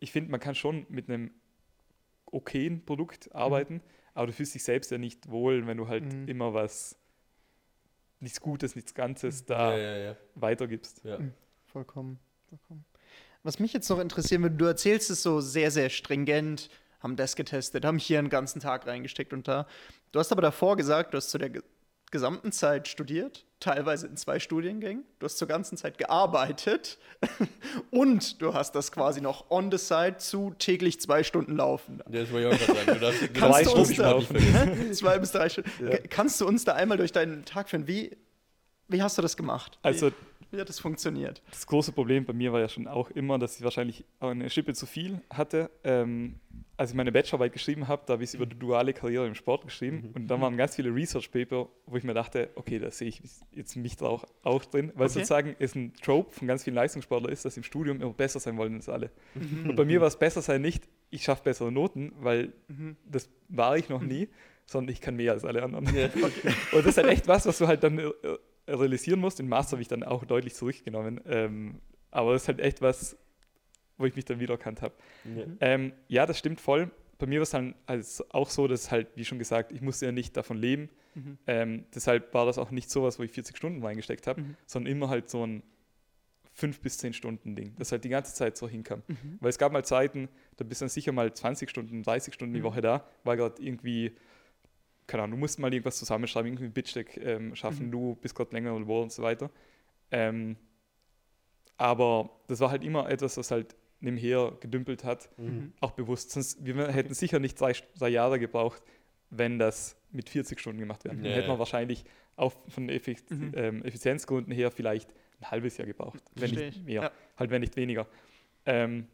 ich finde, man kann schon mit einem okayen Produkt arbeiten, aber du fühlst dich selbst ja nicht wohl, wenn du halt Mhm. immer was, nichts Gutes, nichts Ganzes ja, da ja, ja. weitergibst. Ja. Vollkommen. Vollkommen. was mich jetzt noch interessieren würde, du erzählst es so sehr, sehr stringent, haben das getestet, haben hier einen ganzen Tag reingesteckt und da. Du hast aber davor gesagt, du hast zu der ge gesamten Zeit studiert, teilweise in zwei Studiengängen. Du hast zur ganzen Zeit gearbeitet (laughs) und du hast das quasi noch on the side zu täglich zwei Stunden laufen. Das wollte ich auch gerade sagen. Du darfst (laughs) Kannst du uns Stunden da, vergessen. (laughs) zwei bis drei Stunden. Kannst du uns da einmal durch deinen Tag führen? Wie, wie hast du das gemacht? Also wie, hat das funktioniert? das große Problem bei mir war ja schon auch immer, dass ich wahrscheinlich auch eine Schippe zu viel hatte. Ähm, als ich meine Bachelorarbeit geschrieben habe, da habe ich es über die duale Karriere im Sport geschrieben und da waren ganz viele Research Paper, wo ich mir dachte, okay, da sehe ich jetzt mich da auch, auch drin, weil Okay. sozusagen es ein Trope von ganz vielen Leistungssportlern ist, dass sie im Studium immer besser sein wollen als alle. Und bei mir war es besser sein nicht, ich schaffe bessere Noten, weil das war ich noch nie, sondern ich kann mehr als alle anderen. Ja. Und das ist halt echt was, was du halt dann äh, realisieren musst. Den Master habe ich dann auch deutlich zurückgenommen. Ähm, aber das ist halt echt was, wo ich mich dann wiedererkannt habe. Ja. Ähm, ja, das stimmt voll. Bei mir war es dann also auch so, dass halt, wie schon gesagt, ich musste ja nicht davon leben. Mhm. Ähm, deshalb war das auch nicht so was, wo ich 40 Stunden reingesteckt habe, Mhm. sondern immer halt so ein 5 bis 10 Stunden Ding, das halt die ganze Zeit so hinkam. Mhm. Weil es gab mal Zeiten, da bist du dann sicher mal 20 Stunden, 30 Stunden die Mhm. Woche da, war gerade irgendwie, keine Ahnung, du musst mal irgendwas zusammenschreiben, irgendwie ein Bitsteck ähm, schaffen, Mhm. du bist gerade länger oder und so weiter. Ähm, aber das war halt immer etwas, was halt nebenher gedümpelt hat, Mhm. auch bewusst. Sonst, wir hätten sicher nicht drei, drei Jahre gebraucht, wenn das mit 40 Stunden gemacht wäre. Ja, Dann hätten wir wahrscheinlich auch von Effiz Mhm. ähm, Effizienzgründen her vielleicht ein halbes Jahr gebraucht, wenn Verstehe nicht ich. mehr, Ja. halt wenn nicht weniger. Ähm,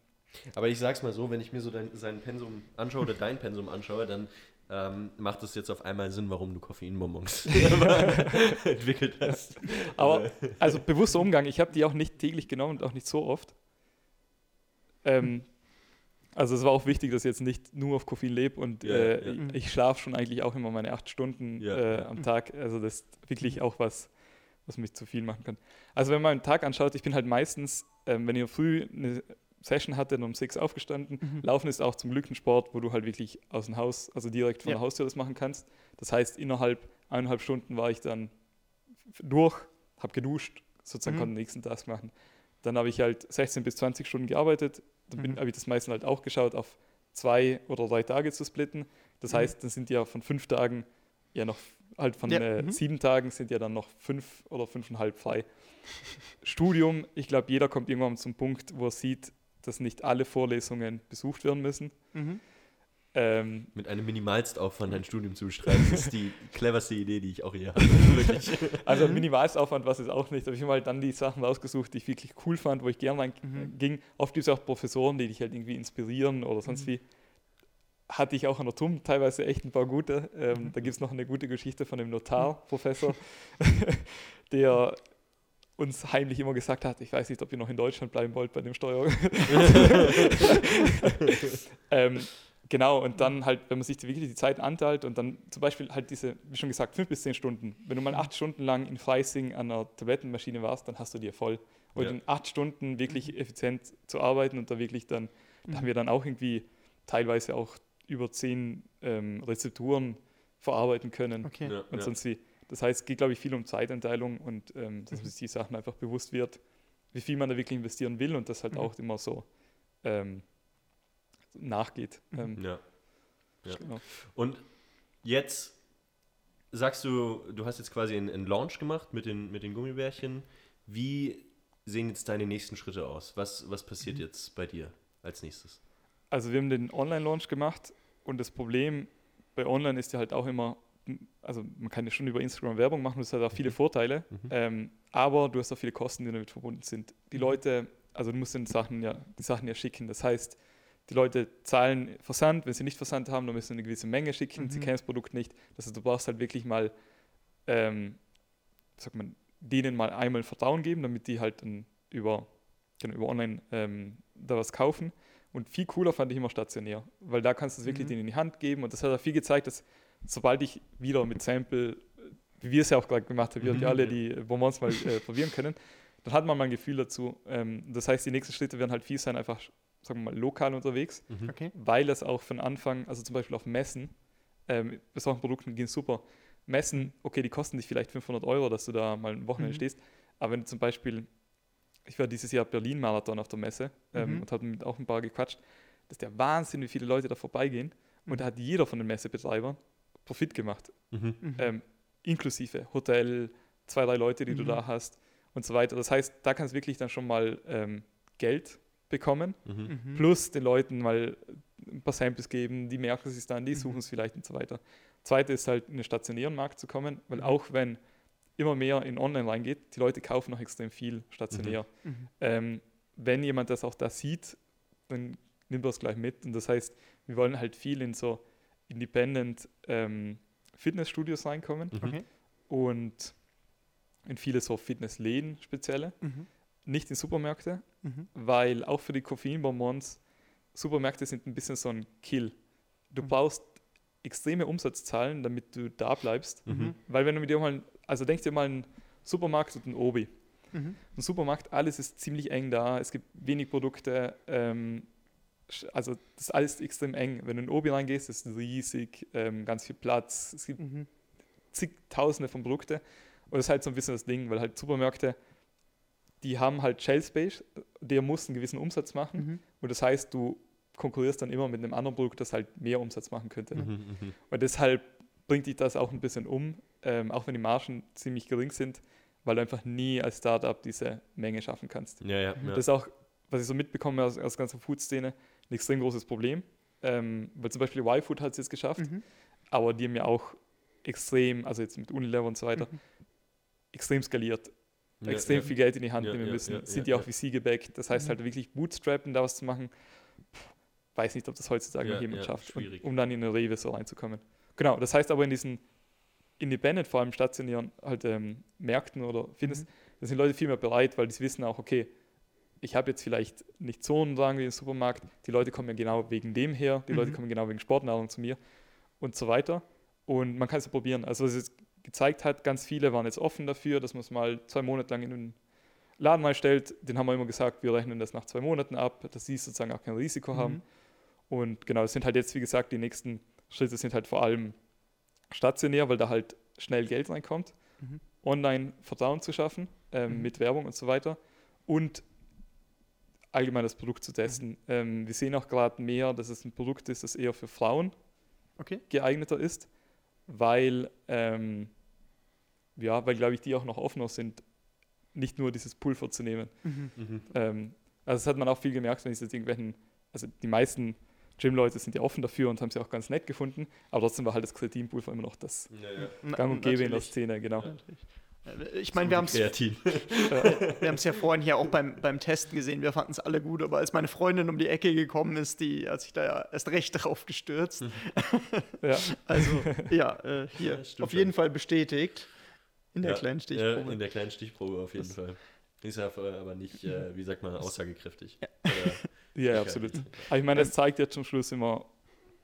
Aber ich sag's mal so, wenn ich mir so dein, sein Pensum anschaue oder dein Pensum anschaue, dann ähm, macht es jetzt auf einmal Sinn, warum du Koffeinbonbons (laughs) (laughs) entwickelt hast. Aber also bewusster Umgang, ich habe die auch nicht täglich genommen und auch nicht so oft. Ähm, also es war auch wichtig, dass ich jetzt nicht nur auf Koffein lebe und Ja, äh, ja. ich, ich schlafe schon eigentlich auch immer meine acht Stunden Ja, äh, am Tag. Also das ist wirklich auch was, was mich zu viel machen kann. Also wenn man einen Tag anschaut, ich bin halt meistens, ähm, wenn ich früh eine Session hatte, dann um sechs aufgestanden. Mhm. Laufen ist auch zum Glück ein Sport, wo du halt wirklich aus dem Haus, also direkt von Ja. der Haustür das machen kannst. Das heißt, innerhalb eineinhalb Stunden war ich dann durch, habe geduscht, sozusagen Mhm. konnte den nächsten Task machen. Dann habe ich halt 16 bis 20 Stunden gearbeitet. Dann Mhm. habe ich das meistens halt auch geschaut, auf zwei oder drei Tage zu splitten. Das Mhm. heißt, dann sind ja von fünf Tagen ja noch, halt von Ja, äh, mhm. sieben Tagen sind ja dann noch fünf oder fünfeinhalb frei. (laughs) Studium, ich glaube, jeder kommt irgendwann zum Punkt, wo er sieht, dass nicht alle Vorlesungen besucht werden müssen. Mhm. Ähm, Mit einem Minimalstaufwand ein Studium zu bestreiten, ist die (laughs) cleverste Idee, die ich auch je hatte. Wirklich. Also. Minimalstaufwand war es auch nicht, aber ich habe halt dann die Sachen rausgesucht, die ich wirklich cool fand, wo ich gerne Mhm. ging. Oft gibt es auch Professoren, die dich halt irgendwie inspirieren oder sonst Mhm. wie. Hatte ich auch an der TUM teilweise echt ein paar gute. Ähm, Mhm. Da gibt es noch eine gute Geschichte von dem Notarprofessor, (laughs) (laughs) der uns heimlich immer gesagt hat, ich weiß nicht, ob ihr noch in Deutschland bleiben wollt bei dem Steuer. (laughs) ähm, genau, und dann halt, wenn man sich die, wirklich die Zeit anteilt und dann zum Beispiel halt diese, wie schon gesagt, fünf bis zehn Stunden. Wenn du mal acht Stunden lang in Freising an einer Tablettenmaschine warst, dann hast du dir voll. Und Ja. in acht Stunden wirklich effizient zu arbeiten und da wirklich dann, da haben wir dann auch irgendwie teilweise auch über zehn ähm, Rezepturen verarbeiten können Okay. Ja, und ja. sonst wie. Das heißt, es geht, glaube ich, viel um Zeiteinteilung und ähm, dass Mhm. man sich die Sachen einfach bewusst wird, wie viel man da wirklich investieren will und das halt Mhm. auch immer so ähm, nachgeht. Mhm. Ähm, Ja. Ja. genau. Und jetzt sagst du, du hast jetzt quasi einen, einen Launch gemacht mit den, mit den Gummibärchen. Wie sehen jetzt deine nächsten Schritte aus? Was, was passiert Mhm. jetzt bei dir als nächstes? Also wir haben den Online-Launch gemacht und das Problem bei Online ist ja halt auch immer, also man kann ja schon über Instagram Werbung machen, das hat auch viele Mhm. Vorteile, Mhm. ähm, aber du hast auch viele Kosten, die damit verbunden sind. Die Mhm. Leute, also du musst den Sachen ja, die Sachen ja schicken. Das heißt, die Leute zahlen Versand, wenn sie nicht Versand haben, dann müssen sie eine gewisse Menge schicken, sie Mhm. kennen das Produkt nicht. Das heißt, du brauchst halt wirklich mal, ähm, sagt man, denen mal einmal Vertrauen geben, damit die halt dann über, genau, über online ähm, da was kaufen. Und viel cooler fand ich immer stationär, weil da kannst du es wirklich Mhm. denen in die Hand geben. Und das hat auch viel gezeigt, dass sobald ich wieder mit Sample, wie wir es ja auch gerade gemacht haben, wir und die Mhm. alle, die, wo wir uns mal äh, probieren können, dann hat man mal ein Gefühl dazu. Ähm, das heißt, die nächsten Schritte werden halt viel sein, einfach, sagen wir mal, lokal unterwegs, Mhm. Okay. weil das auch von Anfang, also zum Beispiel auf Messen, ähm, bei solchen Produkten gehen super. Messen, okay, die kosten dich vielleicht 500 Euro, dass du da mal ein Wochenende Mhm. stehst, aber wenn du zum Beispiel ich war dieses Jahr Berlin-Marathon auf der Messe ähm, Mhm. und habe mit auch ein paar gequatscht, dass der Wahnsinn, wie viele Leute da vorbeigehen. Und da hat jeder von den Messebetreibern Profit gemacht, Mhm. Mhm. ähm, inklusive Hotel, zwei, drei Leute, die du Mhm. da hast und so weiter. Das heißt, da kannst du wirklich dann schon mal ähm, Geld bekommen, Mhm. Mhm. plus den Leuten mal ein paar Samples geben, die merken es dann, die Mhm. suchen es vielleicht und so weiter. Zweite ist halt, in den stationären Markt zu kommen, weil auch wenn immer mehr in Online reingeht, die Leute kaufen noch extrem viel stationär. Mhm. Ähm, wenn jemand das auch da sieht, dann nimmt er es gleich mit. Und das heißt, wir wollen halt viel in so Independent ähm, Fitnessstudios reinkommen Mhm. Okay. und in viele so Fitnessläden spezielle, Mhm. nicht in Supermärkte, Mhm. weil auch für die Koffeinbonbons, Supermärkte sind ein bisschen so ein Kill. Du Mhm. brauchst extreme Umsatzzahlen, damit du da bleibst. Mhm. Weil wenn du mit dir mal, also denk dir mal einen Supermarkt und einen Obi. Mhm. Ein Supermarkt, alles ist ziemlich eng da, es gibt wenig Produkte, ähm, also das ist alles extrem eng. Wenn du in den Obi reingehst, ist es riesig, ähm, ganz viel Platz, es gibt Mhm. zigtausende von Produkte und das ist halt so ein bisschen das Ding, weil halt Supermärkte, die haben halt Shelf Space, der muss einen gewissen Umsatz machen Mhm. und das heißt, du konkurrierst dann immer mit einem anderen Produkt, das halt mehr Umsatz machen könnte. Mhm. Mhm. Und deshalb bringt dich das auch ein bisschen um, ähm, auch wenn die Margen ziemlich gering sind, weil du einfach nie als Startup diese Menge schaffen kannst. Ja, ja. Mhm. ja. Das ist auch, was ich so mitbekomme aus, aus der ganzen Food-Szene, ein extrem großes Problem. Ähm, weil zum Beispiel Y-Food hat es jetzt geschafft, Mhm. aber die haben ja auch extrem, also jetzt mit Unilever und so weiter, Mhm. extrem skaliert, ja, extrem ja. viel Geld in die Hand Ja, nehmen ja, müssen, ja, sind ja, auch ja. VC gebackt. Das heißt Mhm. halt wirklich Bootstrappen, da was zu machen. Puh, weiß nicht, ob das heutzutage Ja, noch jemand ja, schafft, und, um dann in eine Rewe so reinzukommen. Genau, das heißt aber in diesen Independent, vor allem stationären halt, ähm, Märkten oder Fitness, Mhm. da sind Leute viel mehr bereit, weil die wissen auch, okay, ich habe jetzt vielleicht nicht so einen Rang wie im Supermarkt, die Leute kommen ja genau wegen dem her, die Leute Mhm. kommen genau wegen Sportnahrung zu mir und so weiter. Und man kann es ja probieren. Also was es jetzt gezeigt hat, ganz viele waren jetzt offen dafür, dass man es mal zwei Monate lang in den Laden mal stellt. Den haben wir immer gesagt, wir rechnen das nach zwei Monaten ab, dass sie sozusagen auch kein Risiko haben. Mhm. Und genau, es sind halt jetzt, wie gesagt, die nächsten Schritte sind halt vor allem stationär, weil da halt schnell Geld reinkommt. Mhm. Online Vertrauen zu schaffen ähm, Mhm. mit Werbung und so weiter. Und allgemein das Produkt zu testen. Mhm. Ähm, wir sehen auch gerade mehr, dass es ein Produkt ist, das eher für Frauen Okay. geeigneter ist, weil, ähm, ja, weil glaube ich, die auch noch offener sind, nicht nur dieses Pulver zu nehmen. Mhm. Mhm. Ähm, also das hat man auch viel gemerkt, wenn ich jetzt irgendwelchen, also die meisten Gym-Leute sind ja offen dafür und haben sie auch ganz nett gefunden, aber trotzdem war halt das Kreatinpulver immer noch das Ja, ja. Gang und Gäbe in der. Szene, genau. Natürlich. Äh, Ich meine, wir haben es Kreatin. (laughs) wir haben's ja vorhin hier auch beim, beim Testen gesehen, wir fanden es alle gut, aber als meine Freundin um die Ecke gekommen ist, die hat sich da ja erst recht drauf gestürzt. (laughs) Ja. (laughs) Also, ja, äh, hier, Ja, auf jeden schon. Fall bestätigt in der Ja, kleinen Ja, Stichprobe. in der kleinen Stichprobe auf jeden Das- Fall. Ist ja äh, aber nicht, äh, wie sagt man, aussagekräftig. Ja. Ja, absolut. Aber ich meine, das zeigt ja zum Schluss immer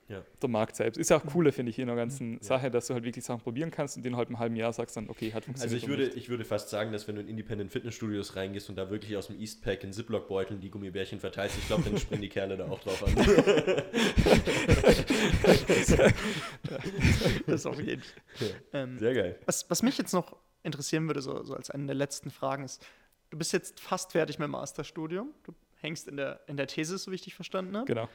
Ja. der Markt selbst. Ist ja auch cooler, finde ich, in der ganzen Ja. Sache, dass du halt wirklich Sachen probieren kannst und in halt einem halben Jahr sagst dann, okay, hat Also funktioniert. ich oder würde, nicht. ich würde fast sagen, dass wenn du in Independent Fitnessstudios reingehst und da wirklich aus dem Eastpack in Ziploc-Beuteln die Gummibärchen verteilst, ich glaube, dann springen die Kerle da auch drauf an. (laughs) Das auf jeden Fall. Ähm, Sehr geil. was, was mich jetzt noch interessieren würde, so, so als eine der letzten Fragen ist, du bist jetzt fast fertig mit dem Masterstudium, du hängst in der, in der These, so wie ich dich verstanden habe. Genau.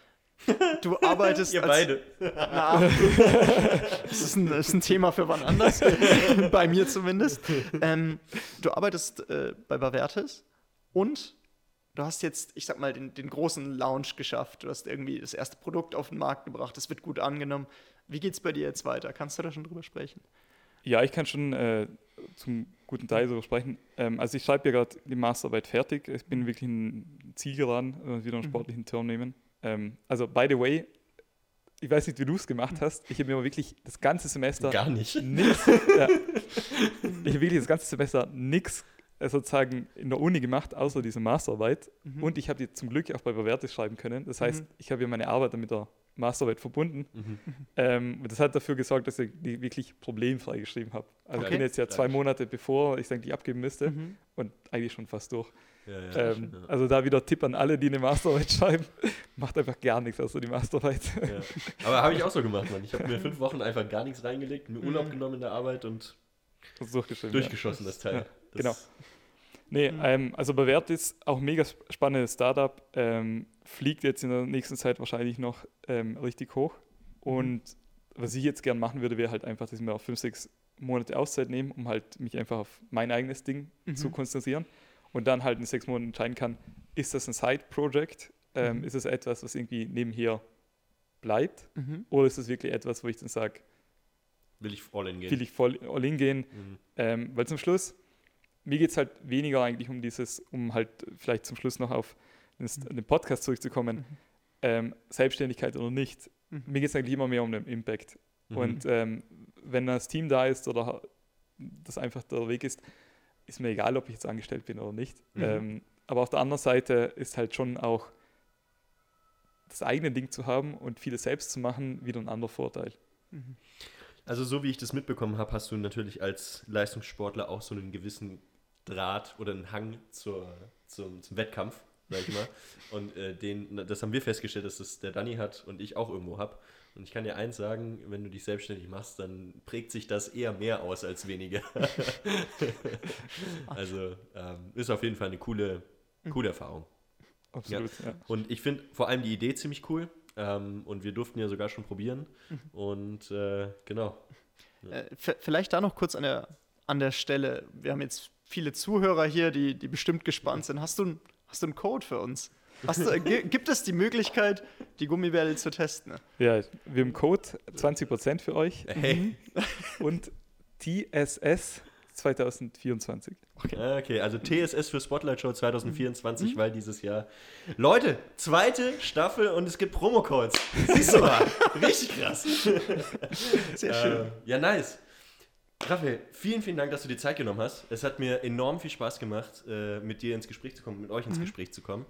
Du arbeitest Ihr als, beide. Na, (laughs) das, ist ein, das ist ein Thema für wann anders, (laughs) bei mir zumindest. Ähm, du arbeitest äh, bei Bavertis und du hast jetzt, ich sag mal, den, den großen Launch geschafft. Du hast irgendwie das erste Produkt auf den Markt gebracht, es wird gut angenommen. Wie geht's bei dir jetzt weiter? Kannst du da schon drüber sprechen? Ja, ich kann schon äh, zum guten Teil darüber sprechen. Ähm, also ich schreibe ja gerade die Masterarbeit fertig. Ich bin wirklich ein Zielgeraden, wenn wir wieder einen Mhm. sportlichen Term nehmen. Ähm, also by the way, ich weiß nicht, wie du es gemacht hast. Ich habe mir aber wirklich das ganze Semester Gar nicht. nix, (laughs) ja, ich habe wirklich das ganze Semester nichts sozusagen in der Uni gemacht, außer diese Masterarbeit. Mhm. Und ich habe die zum Glück auch bei Bewertes schreiben können. Das heißt, Mhm. ich habe ja meine Arbeit mit der Masterarbeit verbunden. Mhm. Ähm, und das hat dafür gesorgt, dass ich die wirklich problemfrei geschrieben habe. Also Okay. ich bin jetzt ja zwei. Monate bevor ich eigentlich abgeben müsste Mhm. und eigentlich schon fast durch. Ja, ja, Ähm, ja. Also da wieder Tipp an alle, die eine Masterarbeit schreiben, (laughs) macht einfach gar nichts außer die Masterarbeit. Ja. Aber habe ich auch so (laughs) gemacht, Mann. Ich habe mir fünf Wochen einfach gar nichts reingelegt, mir Urlaub Mhm. genommen in der Arbeit und ist durchgeschossen, das Teil. Ja, Das genau. ist- Nee, ähm, also bei Vertis auch mega sp- spannendes Startup. Ähm, fliegt jetzt in der nächsten Zeit wahrscheinlich noch ähm, richtig hoch. Und was ich jetzt gern machen würde, wäre halt einfach, dass ich mir auch fünf, sechs Monate Auszeit nehme, um halt mich einfach auf mein eigenes Ding zu konzentrieren. Und dann halt in sechs Monaten entscheiden kann, ist das ein Side-Project? Ähm, Ist es etwas, was irgendwie nebenher bleibt? Mhm. Oder ist es wirklich etwas, wo ich dann sage, Will ich all in gehen. will ich voll all in gehen? Mhm. Ähm, weil zum Schluss, mir geht es halt weniger eigentlich um dieses, um halt vielleicht zum Schluss noch auf den, den Podcast zurückzukommen, ähm, Selbstständigkeit oder nicht. Mhm. Mir geht es eigentlich immer mehr um den Impact. Mhm. Und ähm, wenn das Team da ist oder das einfach der Weg ist, ist mir egal, ob ich jetzt angestellt bin oder nicht. Mhm. Ähm, aber auf der anderen Seite ist halt schon auch das eigene Ding zu haben und vieles selbst zu machen, wieder ein anderer Vorteil. Also so wie ich das mitbekommen habe, hast du natürlich als Leistungssportler auch so einen gewissen Draht oder einen Hang zur, zum, zum Wettkampf, sag ich mal. (laughs) Und äh, den, das haben wir festgestellt, dass das der Danny hat und ich auch irgendwo habe. Und ich kann dir eins sagen, wenn du dich selbstständig machst, dann prägt sich das eher mehr aus als weniger. (laughs) also ähm, ist auf jeden Fall eine coole, coole Erfahrung. (laughs) Absolut, ja. Und ich finde vor allem die Idee ziemlich cool. Ähm, und wir durften ja sogar schon probieren. Und äh, genau. Äh, v- vielleicht da noch kurz an der, an der Stelle. Wir haben jetzt viele Zuhörer hier, die, die bestimmt gespannt sind. Hast du, hast du einen Code für uns? Hast du, gi- gibt es die Möglichkeit, die Gummibärle zu testen? Ja, wir haben Code 20% für euch Hey. und TSS 2024. Ah, Okay, also TSS für Spotlight Show 2024, weil dieses Jahr. Leute, zweite Staffel und es gibt Promocodes. Siehst du mal, richtig krass. Sehr schön. Äh, ja, nice. Raphael, vielen, vielen Dank, dass du dir Zeit genommen hast. Es hat mir enorm viel Spaß gemacht, äh, mit dir ins Gespräch zu kommen, mit euch ins Gespräch zu kommen.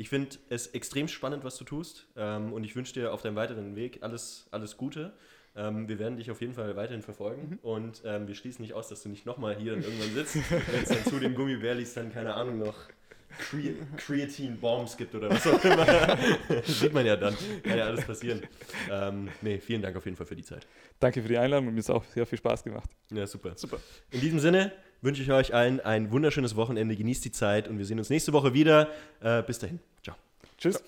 Ich finde es extrem spannend, was du tust ähm, und ich wünsche dir auf deinem weiteren Weg alles, alles Gute. Ähm, wir werden dich auf jeden Fall weiterhin verfolgen und ähm, wir schließen nicht aus, dass du nicht nochmal hier dann irgendwann sitzt, (laughs) wenn es dann zu dem Gummibärlis dann, keine Ahnung, noch Cre Creatine Bombs gibt oder was auch immer. (laughs) Sieht man ja dann. Kann ja alles passieren. Ähm, nee, vielen Dank auf jeden Fall für die Zeit. Danke für die Einladung und mir ist auch sehr viel Spaß gemacht. Ja, super. Super. In diesem Sinne wünsche ich euch allen ein wunderschönes Wochenende. Genießt die Zeit und wir sehen uns nächste Woche wieder. Äh, bis dahin. Ciao. Tschüss.